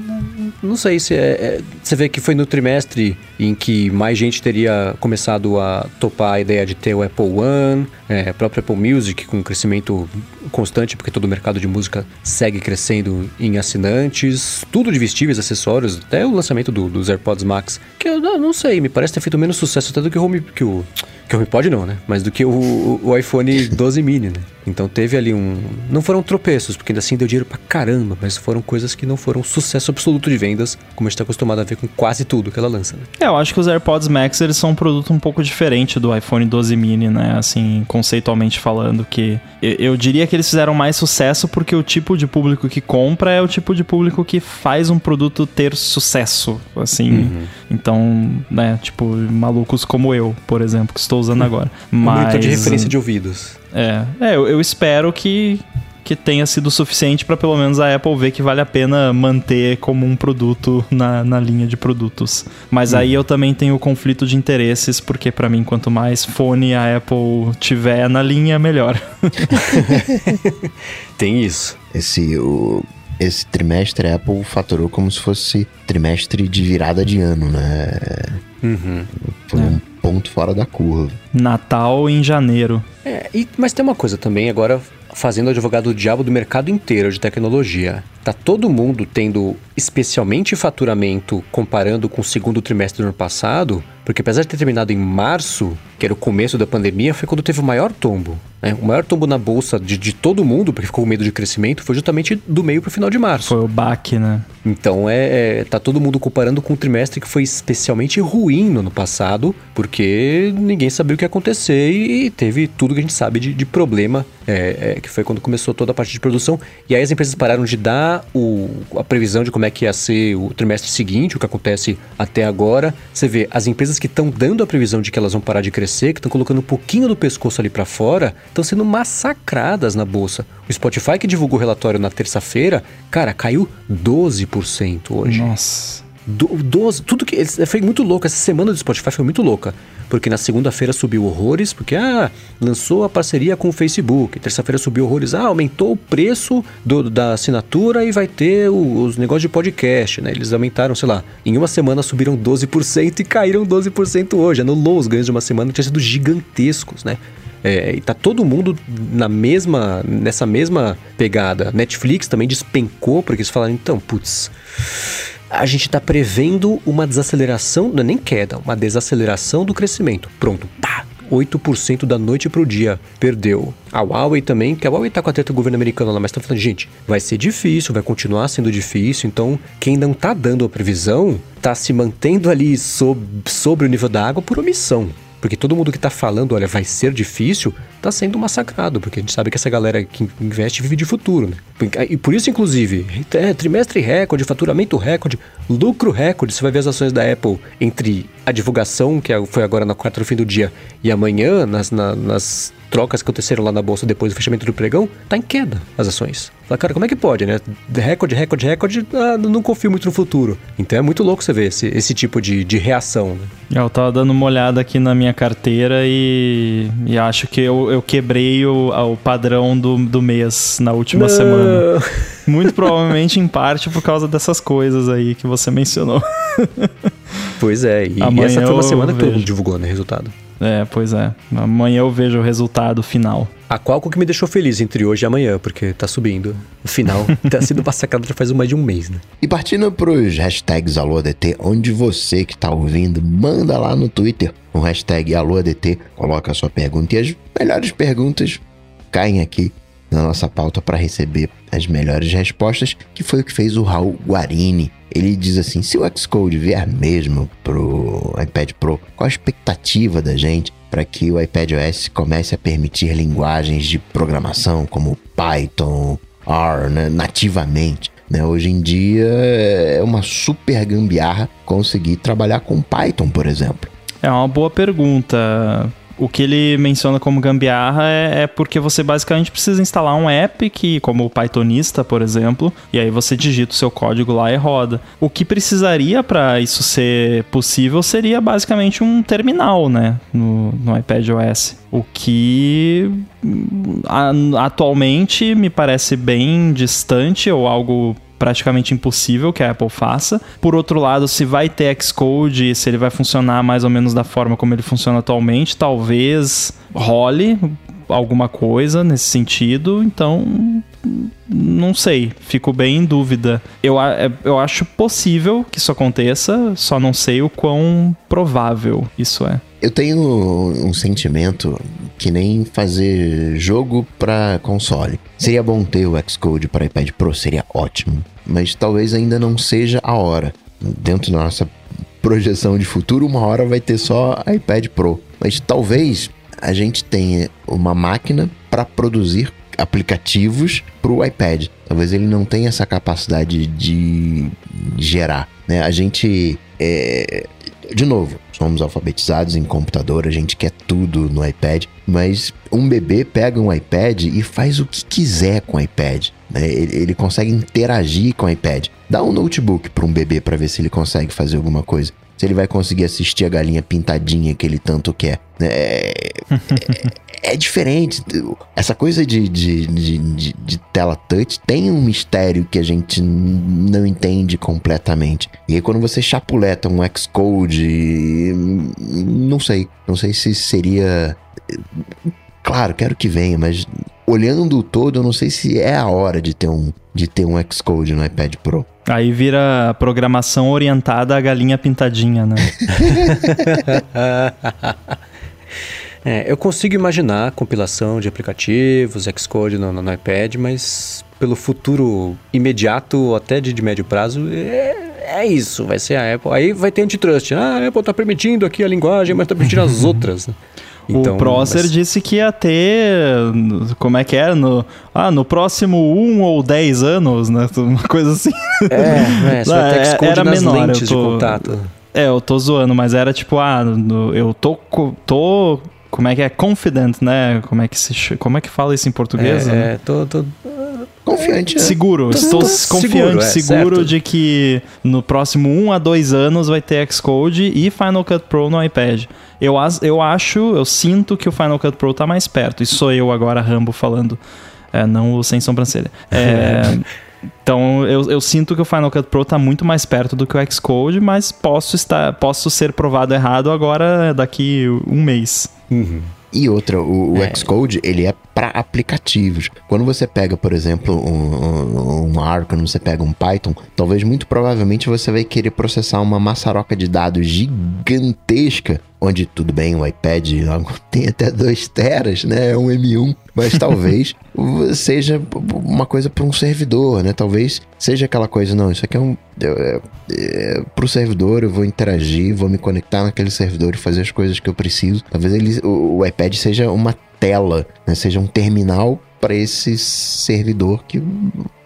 S2: não sei se é, é, Você vê que foi no trimestre em que mais gente teria começado a topar a ideia de ter o Apple One, é, a própria Apple Music com um crescimento constante, porque todo o mercado de música segue crescendo em assinantes, tudo de vestíveis, acessórios, até o lançamento do, dos AirPods Max, que eu não sei, me parece ter feito menos sucesso sucesso do que o Home, que o, que o HomePod não, né? Mas do que o, o iPhone [laughs] 12 mini, né? Então teve ali um. Não foram tropeços, porque ainda assim deu dinheiro pra caramba, mas foram coisas que não foram sucesso absoluto de vendas, como a gente tá acostumado a ver com quase tudo que ela lança. Né?
S3: É, eu acho que os AirPods Max eles são um produto um pouco diferente do iPhone 12 mini, né? Assim, conceitualmente falando, que eu, eu diria que eles fizeram mais sucesso porque o tipo de público que compra é o tipo de público que faz um produto ter sucesso, assim. Uhum. Então, né, tipo, malucos como eu, por exemplo, que estou usando uhum. agora.
S2: Mas... Um de referência de ouvidos.
S3: É, é eu, eu espero que, que tenha sido suficiente para pelo menos a Apple ver que vale a pena manter como um produto na, na linha de produtos. Mas hum. aí eu também tenho conflito de interesses, porque para mim, quanto mais fone a Apple tiver na linha, melhor. [laughs]
S2: Tem isso.
S1: Esse, o, esse trimestre a Apple faturou como se fosse trimestre de virada de ano, né? Uhum. Foi é. um ponto fora da curva.
S3: Natal em janeiro.
S2: É, e, mas tem uma coisa também, agora fazendo advogado do diabo do mercado inteiro de tecnologia. Tá todo mundo tendo especialmente faturamento comparando com o segundo trimestre do ano passado, porque apesar de ter terminado em março, que era o começo da pandemia, foi quando teve o maior tombo. Né? O maior tombo na bolsa de, de todo mundo, porque ficou com medo de crescimento, foi justamente do meio para o final de março.
S3: Foi o baque, né?
S2: Então é, é, tá todo mundo comparando com um trimestre que foi especialmente ruim no ano passado, porque ninguém sabia o que ia acontecer e teve tudo que a gente sabe de, de problema, é, é, que foi quando começou toda a parte de produção. E aí as empresas pararam de dar o, a previsão de como é que ia ser o trimestre seguinte, o que acontece até agora. Você vê, as empresas que estão dando a previsão de que elas vão parar de crescer, que estão colocando um pouquinho do pescoço ali para fora, estão sendo massacradas na bolsa. O Spotify que divulgou o relatório na terça-feira, cara, caiu 12% hoje.
S3: Nossa.
S2: Do, 12, tudo que. Foi muito louco. Essa semana do Spotify foi muito louca. Porque na segunda-feira subiu horrores, porque ah, lançou a parceria com o Facebook. Terça-feira subiu horrores, ah, aumentou o preço do, da assinatura e vai ter o, os negócios de podcast, né? Eles aumentaram, sei lá, em uma semana subiram 12% e caíram 12% hoje. Anulou os ganhos de uma semana que tinha sido gigantescos, né? É, e tá todo mundo na mesma, nessa mesma pegada. Netflix também despencou, porque eles falaram, então, putz, a gente está prevendo uma desaceleração, não é nem queda, uma desaceleração do crescimento. Pronto, pá, 8% da noite pro dia. Perdeu. A Huawei também, que a Huawei tá com a treta do governo americano lá, mas tá falando, gente, vai ser difícil, vai continuar sendo difícil, então quem não tá dando a previsão tá se mantendo ali sob, sobre o nível da água por omissão. Porque todo mundo que está falando, olha, vai ser difícil, está sendo massacrado, porque a gente sabe que essa galera que investe vive de futuro, né? E por isso, inclusive, é, trimestre recorde, faturamento recorde, lucro recorde. Você vai ver as ações da Apple entre a divulgação, que é, foi agora na quarta do fim do dia, e amanhã, nas, na, nas trocas que aconteceram lá na bolsa depois do fechamento do pregão, tá em queda as ações. Fala, cara, como é que pode, né? Recorde, recorde, recorde, ah, não confio muito no futuro. Então é muito louco você ver esse, esse tipo de, de reação, né?
S3: Eu tava dando uma olhada aqui na minha carteira e, e acho que eu, eu quebrei o, o padrão do, do mês na última não. semana. Muito provavelmente em parte por causa dessas coisas aí que você mencionou.
S2: Pois é, e, e essa foi uma semana que todo mundo divulgou, né? Resultado.
S3: É, pois é. Amanhã eu vejo o resultado final.
S2: A Qualcomm que me deixou feliz entre hoje e amanhã, porque tá subindo. O final [laughs] tá sendo massacrado já faz mais de um mês, né?
S1: E partindo pros hashtags AlôADT, onde você que tá ouvindo, manda lá no Twitter o hashtag AlôADT, coloca a sua pergunta e as melhores perguntas caem aqui na nossa pauta para receber as melhores respostas, que foi o que fez o Raul Guarini. Ele diz assim: se o Xcode vier mesmo pro iPad Pro, qual a expectativa da gente para que o iPad OS comece a permitir linguagens de programação como Python, R, né, nativamente? Né? Hoje em dia é uma super gambiarra conseguir trabalhar com Python, por exemplo.
S3: É uma boa pergunta. O que ele menciona como gambiarra é, é, porque você basicamente precisa instalar um app que, como o Pythonista, por exemplo, e aí você digita o seu código lá e roda. O que precisaria para isso ser possível seria basicamente um terminal, né, no, no iPad OS. O que hum, atualmente me parece bem distante ou algo praticamente impossível que a Apple faça. Por outro lado, se vai ter Xcode, se ele vai funcionar mais ou menos da forma como ele funciona atualmente, talvez role alguma coisa nesse sentido. Então, não sei, fico bem em dúvida. Eu, é, eu acho possível que isso aconteça, só não sei o quão provável isso é.
S1: Eu tenho um sentimento que nem fazer jogo para console. Seria bom ter o Xcode para iPad Pro, seria ótimo, mas talvez ainda não seja a hora. Dentro da nossa projeção de futuro, uma hora vai ter só iPad Pro, mas talvez a gente tenha uma máquina para produzir aplicativos para o iPad. Talvez ele não tenha essa capacidade de gerar. Né? A gente é, de novo, somos alfabetizados em computador, a gente quer tudo no iPad, mas um bebê pega um iPad e faz o que quiser com o iPad. Né? Ele, ele consegue interagir com o iPad. Dá um notebook para um bebê para ver se ele consegue fazer alguma coisa. Se ele vai conseguir assistir a galinha pintadinha que ele tanto quer. É, é, é diferente. Essa coisa de, de, de, de, de tela touch tem um mistério que a gente não entende completamente. E aí quando você chapuleta um Xcode, não sei. Não sei se seria. Claro, quero que venha, mas olhando o todo, eu não sei se é a hora de ter um, de ter um Xcode no iPad Pro.
S3: Aí vira programação orientada à galinha pintadinha, né? [laughs]
S2: é, eu consigo imaginar compilação de aplicativos, Xcode no, no, iPad, mas pelo futuro imediato ou até de, de médio prazo, é, é, isso, vai ser a Apple. Aí vai ter antitrust. Ah, a Apple está permitindo aqui a linguagem, mas está permitindo as [laughs] outras.
S3: Então, o Prosser mas... disse que ia ter. Como é que era? No, ah, no próximo um ou dez anos, né? [laughs] Uma coisa assim.
S2: É, é, só é, era menor. eu tô, de contato.
S3: É, eu tô zoando, mas era tipo, ah, no, eu tô, tô. Como é que é? Confident, né? Como é que se Como é que fala isso em português?
S2: É, né? é tô, tô
S1: Confiante.
S3: É. Seguro. Tô, Estou tô confiante, seguro, é, seguro de que no próximo um a dois anos vai ter Xcode e Final Cut Pro no iPad. Eu, eu acho, eu sinto que o Final Cut Pro tá mais perto. E sou eu agora, Rambo, falando. É, não o sem sobrancelha. É, [laughs] então eu, eu sinto que o Final Cut Pro tá muito mais perto do que o Xcode, mas posso, estar, posso ser provado errado agora daqui um mês.
S1: Uhum. E outra, o, o é. Xcode, ele é para aplicativos. Quando você pega, por exemplo, um, um, um R, quando você pega um Python, talvez muito provavelmente você vai querer processar uma maçaroca de dados gigantesca onde tudo bem, o iPad [laughs] tem até 2 teras, né? É um M1, mas talvez [laughs] seja uma coisa para um servidor, né? Talvez seja aquela coisa, não, isso aqui é um. É, é, para o servidor, eu vou interagir, vou me conectar naquele servidor e fazer as coisas que eu preciso. Talvez ele, o, o iPad seja uma tela, né? seja um terminal para esse servidor que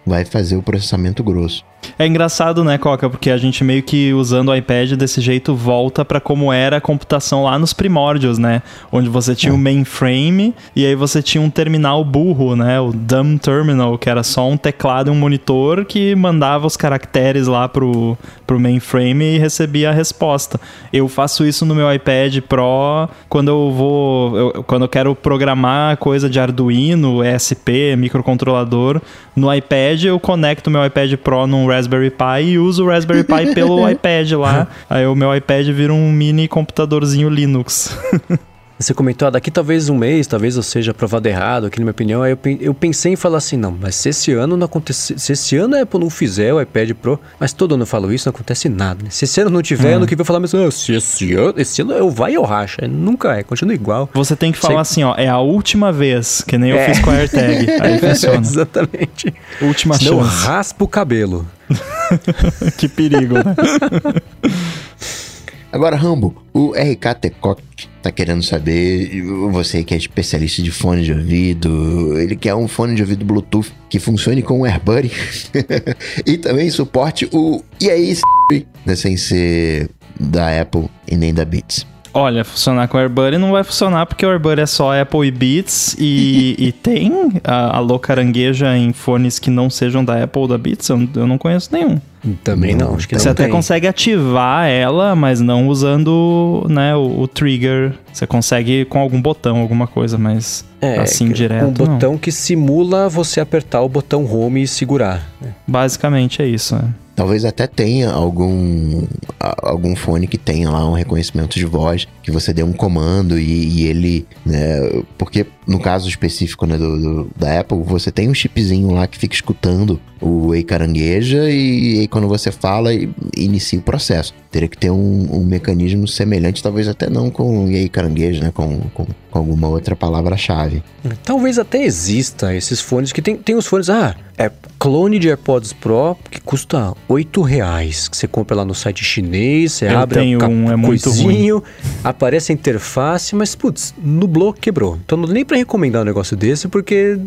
S1: vai fazer o processamento grosso.
S3: É engraçado, né, Coca? Porque a gente meio que usando o iPad desse jeito volta para como era a computação lá nos primórdios, né? Onde você tinha o é. um mainframe e aí você tinha um terminal burro, né? O dumb terminal, que era só um teclado e um monitor que mandava os caracteres lá pro, pro mainframe e recebia a resposta. Eu faço isso no meu iPad Pro quando eu vou. Eu, quando eu quero programar coisa de Arduino, ESP, microcontrolador. No iPad eu conecto meu iPad Pro num Raspberry Pi e uso o Raspberry Pi pelo [laughs] iPad lá. Aí o meu iPad vira um mini computadorzinho Linux. [laughs]
S2: Você comentou, ah, daqui talvez um mês, talvez eu seja aprovado errado, aqui na minha opinião. Aí eu, eu pensei em falar assim, não, mas se esse ano não acontecer, se esse ano a Apple não fizer o iPad Pro, mas todo ano eu falo isso, não acontece nada, né? Se esse ano não tiver, hum. ano que vem eu falar, mas oh, se esse ano, esse ano eu vai ou racha. Nunca é, continua igual.
S3: Você tem que falar Sei... assim, ó, é a última vez, que nem eu é. fiz com a AirTag. [laughs] Aí funciona.
S2: Exatamente.
S3: Última
S2: Senão chance. eu raspo o cabelo. [laughs]
S3: que perigo, né? [laughs]
S1: Agora, Rambo, o RK Tecock tá querendo saber, você que é especialista de fone de ouvido, ele quer um fone de ouvido Bluetooth que funcione com o AirBuddy [laughs] e também suporte o e aí, né, [laughs] sem ser da Apple e nem da Beats.
S3: Olha, funcionar com o AirBuddy não vai funcionar porque o AirBuddy é só Apple e Beats e, [laughs] e tem a, a carangueja em fones que não sejam da Apple ou da Beats? Eu, eu não conheço nenhum.
S2: Também não, acho que
S3: Você
S2: não
S3: até
S2: tem.
S3: consegue ativar ela, mas não usando né, o, o trigger. Você consegue com algum botão, alguma coisa, mas
S2: É,
S3: assim direto.
S2: Um
S3: não.
S2: botão que simula você apertar o botão home e segurar. né?
S3: Basicamente é isso. né?
S1: Talvez até tenha algum, algum fone que tenha lá um reconhecimento de voz, que você dê um comando e, e ele, né, porque no caso específico né, do, do- da Apple, você tem um chipzinho lá que fica escutando o Ei Carangueja e, aí quando você fala, e- inicia o processo. Teria que ter um, um mecanismo semelhante, talvez até não com o Ei Carangueja, né, com, com, com alguma outra palavra-chave.
S2: Talvez até exista esses fones que tem, tem os fones, ah, é clone de AirPods Pro que custa 8 reais, que você compra lá no site chinês, você
S3: Eu
S2: abre
S3: tenho
S2: a
S3: um, é muito
S2: coisinho, aparece a interface, mas putz, nublou, quebrou. Então não nem pra recomendar um negócio desse porque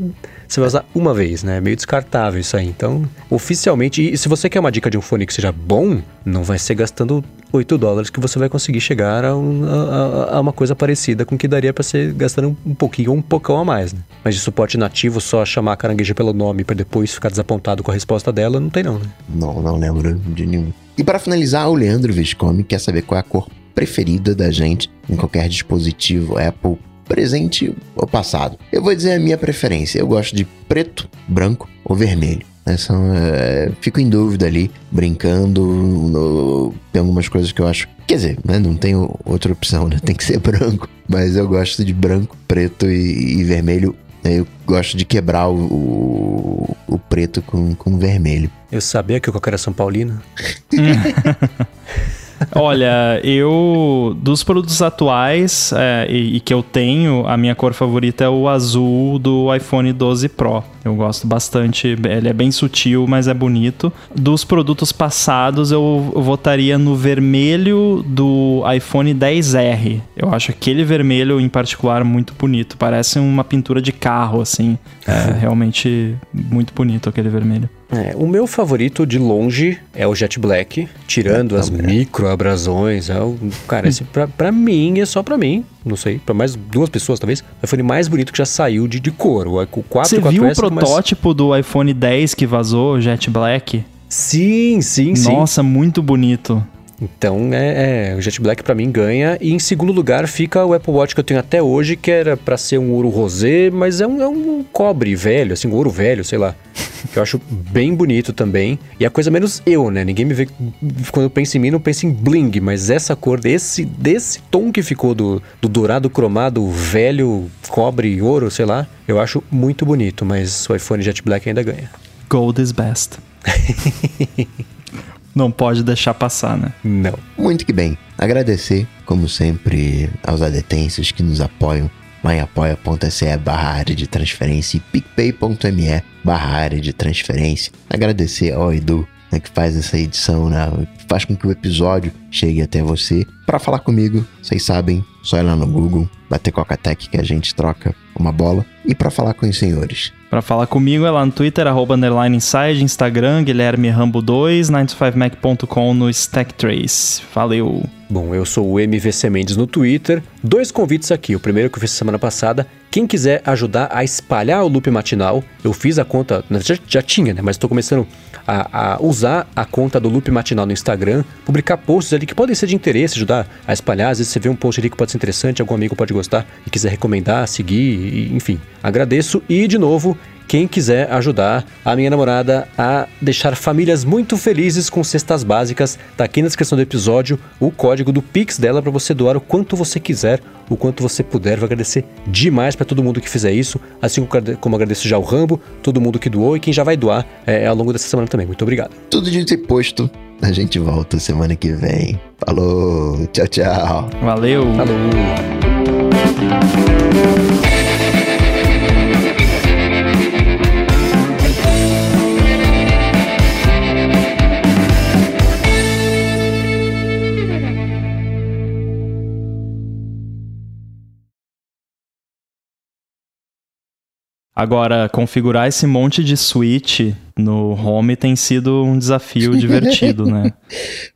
S2: você vai usar uma vez, né? É meio descartável isso aí. Então, oficialmente, e se você quer uma dica de um fone que seja bom, não vai ser gastando 8 dólares que você vai conseguir chegar a, um- a- a- uma coisa parecida com que daria pra ser gastando um pouquinho ou um pocão a mais, né? Mas de suporte nativo, só chamar a carangueja pelo nome pra depois ficar desapontado com a resposta dela, não tem não, né?
S1: Não, não lembro de nenhum. E para finalizar, o Leandro Viscomi quer saber qual é a cor preferida da gente em qualquer dispositivo Apple presente ou passado. Eu vou dizer a minha preferência. Eu gosto de preto, branco ou vermelho. Né? São, é, fico em dúvida ali, brincando. no- tem algumas coisas que eu acho. Quer dizer, né, não tenho outra opção, né? Tem que ser branco. Mas eu gosto de branco, preto e, e vermelho. Eu gosto de quebrar o, o, o preto com, com vermelho.
S2: Eu sabia que o Coca era São Paulino. [laughs]
S3: Olha, eu. Dos produtos atuais é, e, e que eu tenho, a minha cor favorita é o azul do iPhone 12 Pro. Eu gosto bastante. Ele é bem sutil, mas é bonito. Dos produtos passados, eu, votaria no vermelho do iPhone 10R. Eu acho aquele vermelho em particular muito bonito. Parece uma pintura de carro, assim. É realmente muito bonito aquele vermelho.
S2: É, o meu favorito de longe é o Jet Black, tirando as microabrasões. É o, cara, esse pra, pra mim é só pra mim. Não sei, pra mais duas pessoas talvez. O iPhone mais bonito que já saiu de, de cor. O, o 4
S3: Você
S2: e o
S3: viu o
S2: 4S, mas-
S3: protótipo do iPhone 10 que vazou, Jet Black?
S2: Sim, sim, sim.
S3: Nossa, muito bonito.
S2: Então, é, é, o Jet Black pra mim ganha. E em segundo lugar fica o Apple Watch que eu tenho até hoje, que era pra ser um ouro rosé, mas é um, é um cobre velho, assim, um ouro velho, sei lá. Que eu acho bem bonito também. E a coisa menos eu, né? Ninguém me vê. Quando eu penso em mim, não penso em bling, mas essa cor, desse, desse tom que ficou do, do dourado cromado, velho, cobre, ouro, sei lá, eu acho muito bonito. Mas o iPhone Jet Black ainda ganha.
S3: Gold is best. [laughs] Não pode deixar passar, né?
S2: Não.
S1: Muito que bem. Agradecer, como sempre, aos adetenses que nos apoiam lá em apoia.se barra área de transferência e picpay.me barra área de transferência. Agradecer ao Edu, né, que faz essa edição, né, faz com que o episódio chegue até você. Para falar comigo, vocês sabem, só ir lá no Google, bater Coca-Tech que a gente troca uma bola. E para falar com os senhores,
S3: Pra falar comigo é lá no Twitter, arroba underline inside, Instagram, Guilherme Rambo 2, 9to5mac.com no Stacktrace. Valeu!
S2: Bom, eu sou o MVC Mendes no Twitter. Dois convites aqui. O primeiro que eu fiz semana passada. Quem quiser ajudar a espalhar o loop matinal, eu fiz a conta, já, já tinha, né? Mas estou começando a, a usar a conta do loop matinal no Instagram, publicar posts ali que podem ser de interesse, ajudar a espalhar. Às vezes você vê um post ali que pode ser interessante, algum amigo pode gostar e quiser recomendar, seguir, e, enfim. Agradeço e, de novo, quem quiser ajudar a minha namorada a deixar famílias muito felizes com cestas básicas, tá aqui na descrição do episódio o código do Pix dela para você doar o quanto você quiser, o quanto você puder. Vou agradecer demais para todo mundo que fizer isso, assim como agradeço já o Rambo, todo mundo que doou e quem já vai doar é, ao longo dessa semana também. Muito obrigado.
S1: tudo dito e posto, a gente volta semana que vem. Falou, tchau, tchau.
S3: Valeu!
S2: Falou!
S3: Agora, configurar esse monte de switch no home tem sido um desafio [laughs] divertido, né?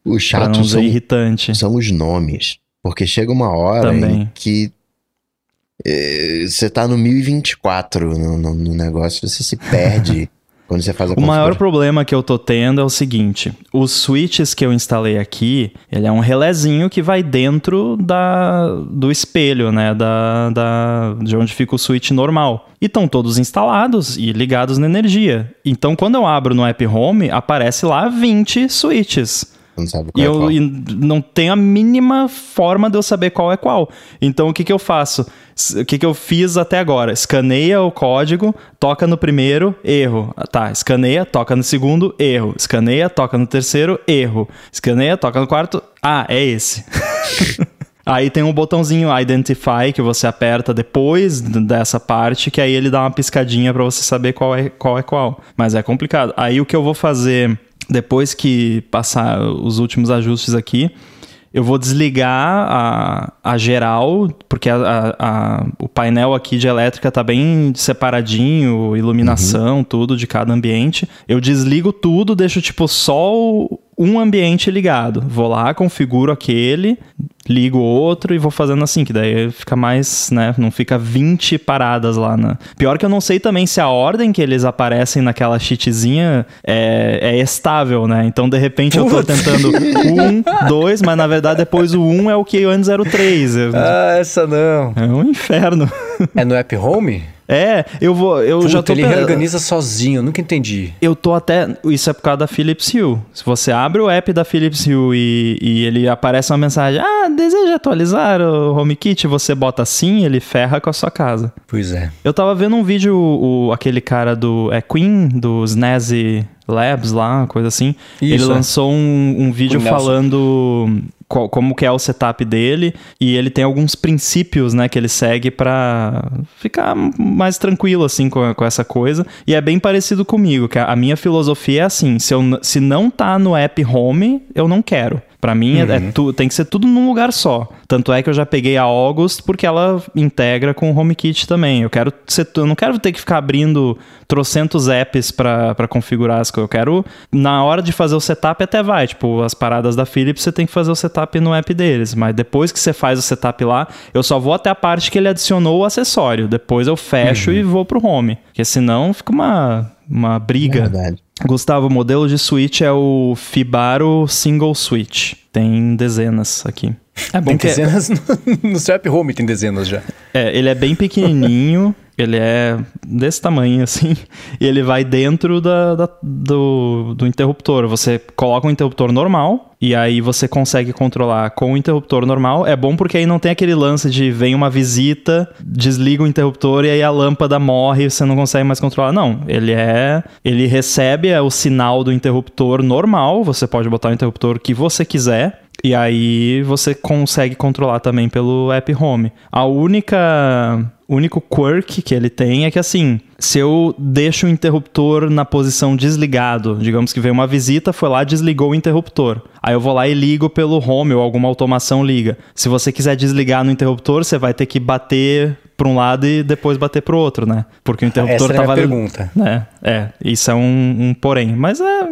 S1: O
S3: Pra
S1: chato
S3: não
S1: são,
S3: irritante.
S1: são os nomes. Porque chega uma hora que é, você tá no 1024 no, no, no negócio, você se perde. [laughs] Quando você faz a
S3: O maior problema que eu tô tendo é o seguinte: os switches que eu instalei aqui, ele é um relézinho que vai dentro da, do espelho, né? Da, da, de onde fica o switch normal. E estão todos instalados e ligados na energia. Então, quando eu abro no app Home, aparece lá 20 switches.
S1: Não sabe qual
S3: e
S1: é eu
S3: qual. E não tenho a mínima forma de eu saber qual é qual. Então, o que, que eu faço? O que, que eu fiz até agora? Escaneia o código, toca no primeiro, erro. Tá, escaneia, toca no segundo, erro. Escaneia, toca no terceiro, erro. Escaneia, toca no quarto, ah, é esse. [laughs] Aí tem um botãozinho Identify que você aperta depois dessa parte, que aí ele dá uma piscadinha para você saber qual é, qual é qual. Mas é complicado. Aí o que eu vou fazer depois que passar os últimos ajustes aqui, eu vou desligar a, a geral, porque a, a, o painel aqui de elétrica tá bem separadinho, iluminação, uhum. tudo de cada ambiente. Eu desligo tudo, deixo tipo só o, um ambiente ligado. Vou lá, configuro aquele, ligo outro e vou fazendo assim, que daí fica mais, né? Não fica 20 paradas lá na. Pior que eu não sei também se a ordem que eles aparecem naquela cheatzinha é, é estável, né? Então, de repente, eu tô tentando um, dois, mas na verdade depois o um é o que antes era o três.
S2: Ah, essa não.
S3: É um inferno.
S2: É no app home?
S3: É, eu vou. Eu Puta, já tô.
S2: Ele reorganiza sozinho, nunca entendi.
S3: Eu tô até. Isso é por causa da Philips Hue. Se você abre o app da Philips Hue e, e ele aparece uma mensagem: Ah, deseja atualizar o HomeKit? Você bota sim, ele ferra com a sua casa.
S2: Pois é.
S3: Eu tava vendo um vídeo, o, aquele cara do. É Queen, do Snazzy Labs lá, coisa assim. Isso, ele é. lançou um, um vídeo falando qual, como que é o setup dele e ele tem alguns princípios, né, que ele segue para ficar mais tranquilo assim com, com essa coisa. E é bem parecido comigo, que a, a minha filosofia é assim, se, eu, se não tá no app Home, eu não quero. Para mim, uhum. é, é uhum. tu, tem que ser tudo num lugar só. Tanto é que eu já peguei a August porque ela integra com o HomeKit também. Eu quero ser, eu não quero ter que ficar abrindo trocentos apps para configurar as coisas. Eu quero, na hora de fazer o setup, até vai. Tipo, as paradas da Philips, você tem que fazer o setup no app deles. Mas depois que você faz o setup lá, eu só vou até a parte que ele adicionou o acessório. Depois eu fecho uhum. e vou pro home. Porque senão fica uma, uma briga. Verdade. Gustavo, o modelo de switch é o Fibaro Single Switch. Tem dezenas aqui.
S2: É bom tem que é- dezenas é... [laughs] no, no seu app home tem dezenas já.
S3: É, ele é bem pequenininho. [laughs] Ele é desse tamanho, assim, [laughs] e ele vai dentro da, da, do, do interruptor. Você coloca um interruptor normal, e aí você consegue controlar com o interruptor normal. É bom porque aí não tem aquele lance de vem uma visita, desliga o interruptor e aí a lâmpada morre e você não consegue mais controlar. Não, ele é. Ele recebe o sinal do interruptor normal. Você pode botar o interruptor que você quiser. E aí você consegue controlar também pelo app Home. A única único quirk que ele tem é que assim, se eu deixo o interruptor na posição desligado, digamos que veio uma visita, foi lá, desligou o interruptor. Aí eu vou lá e ligo pelo home ou alguma automação liga. Se você quiser desligar no interruptor, você vai ter que bater para um lado e depois bater para o outro, né? Porque o interruptor
S2: Essa
S3: tava
S2: é a pergunta.
S3: É, é, isso é um, um porém, mas é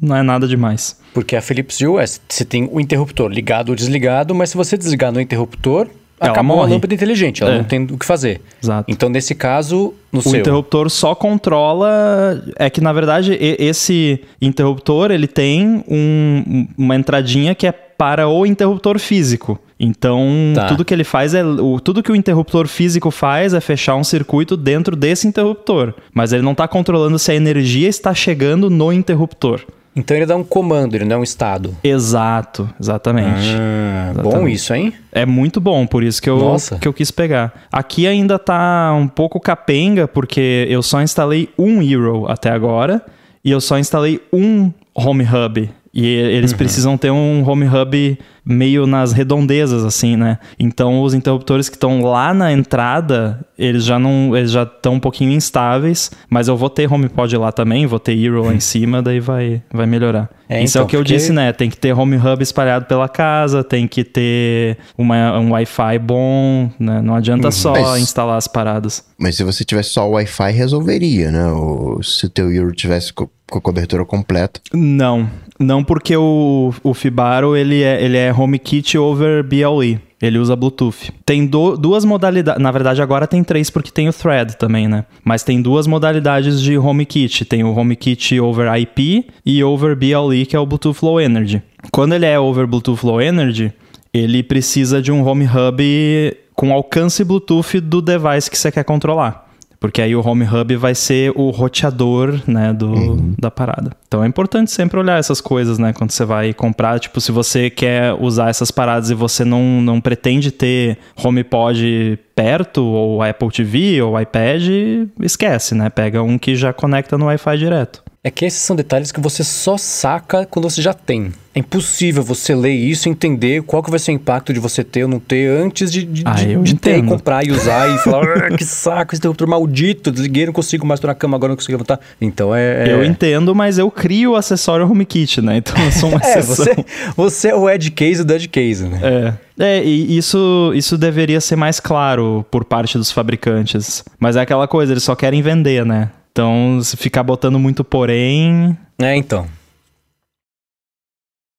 S3: não é nada demais.
S2: Porque a Philips Hue é, você tem o interruptor ligado ou desligado, mas se você desligar no interruptor, ela acabou morre. a lâmpada inteligente, ela é. não tem o que fazer.
S3: Exato.
S2: Então, nesse caso, no
S3: o
S2: seu...
S3: interruptor só controla... É que, na verdade, esse interruptor, ele tem um, uma entradinha que é para o interruptor físico. Então, tá. tudo que ele faz é. O, tudo que o interruptor físico faz é fechar um circuito dentro desse interruptor. Mas ele não está controlando se a energia está chegando no interruptor.
S2: Então ele dá um comando, ele não é um estado.
S3: Exato, exatamente.
S2: Ah, exatamente. Bom isso, hein?
S3: É muito bom, por isso que eu, que eu quis pegar. Aqui ainda tá um pouco capenga, porque eu só instalei um Eero até agora. E eu só instalei um Home Hub. E eles uhum. precisam ter um home hub meio nas redondezas, assim, né? Então os interruptores que estão lá na entrada, eles já não. Eles já estão um pouquinho instáveis, mas eu vou ter HomePod lá também, vou ter Eero lá em [laughs] cima, daí vai, vai melhorar. É, Isso então, é o que eu disse, né? Tem que ter home hub espalhado pela casa, tem que ter uma, um Wi-Fi bom, né? Não adianta uhum. só mas, instalar as paradas.
S1: Mas se você tivesse só o Wi-Fi, resolveria, né? Ou se o teu Eero tivesse com a cobertura completa.
S3: Não, não porque o, o Fibaro ele é, ele é HomeKit over BLE. Ele usa Bluetooth. Tem do, duas modalidades. Na verdade, agora tem três, porque tem o Thread também, né? Mas tem duas modalidades de HomeKit. Tem o HomeKit over IP e over BLE, que é o Bluetooth Low Energy. Quando ele é over Bluetooth Low Energy, ele precisa de um Home Hub com alcance Bluetooth do device que você quer controlar. Porque aí o Home Hub vai ser o roteador, né, do, uhum. da parada. Então é importante sempre olhar essas coisas, né, quando você vai comprar. Tipo, se você quer usar essas paradas e você não, não pretende ter HomePod perto, ou Apple TV, ou iPad, esquece, né? Pega um que já conecta no Wi-Fi direto.
S2: É que esses são detalhes que você só saca quando você já tem. É impossível você ler isso e entender qual que vai ser o impacto de você ter ou não ter antes de, de, ah, de, de ter e comprar e usar e [laughs] falar ah, que saco, esse interruptor maldito, desliguei, não consigo mais estar na cama, agora não consigo levantar. Então é,
S3: é... Eu entendo, mas eu crio o acessório HomeKit, né? Então eu sou uma [laughs]
S2: é, você, você é o edge case do edge case, né?
S3: É. É, e isso, isso deveria ser mais claro por parte dos fabricantes. Mas é aquela coisa, eles só querem vender, né? Então, se ficar botando muito porém.
S2: É, então.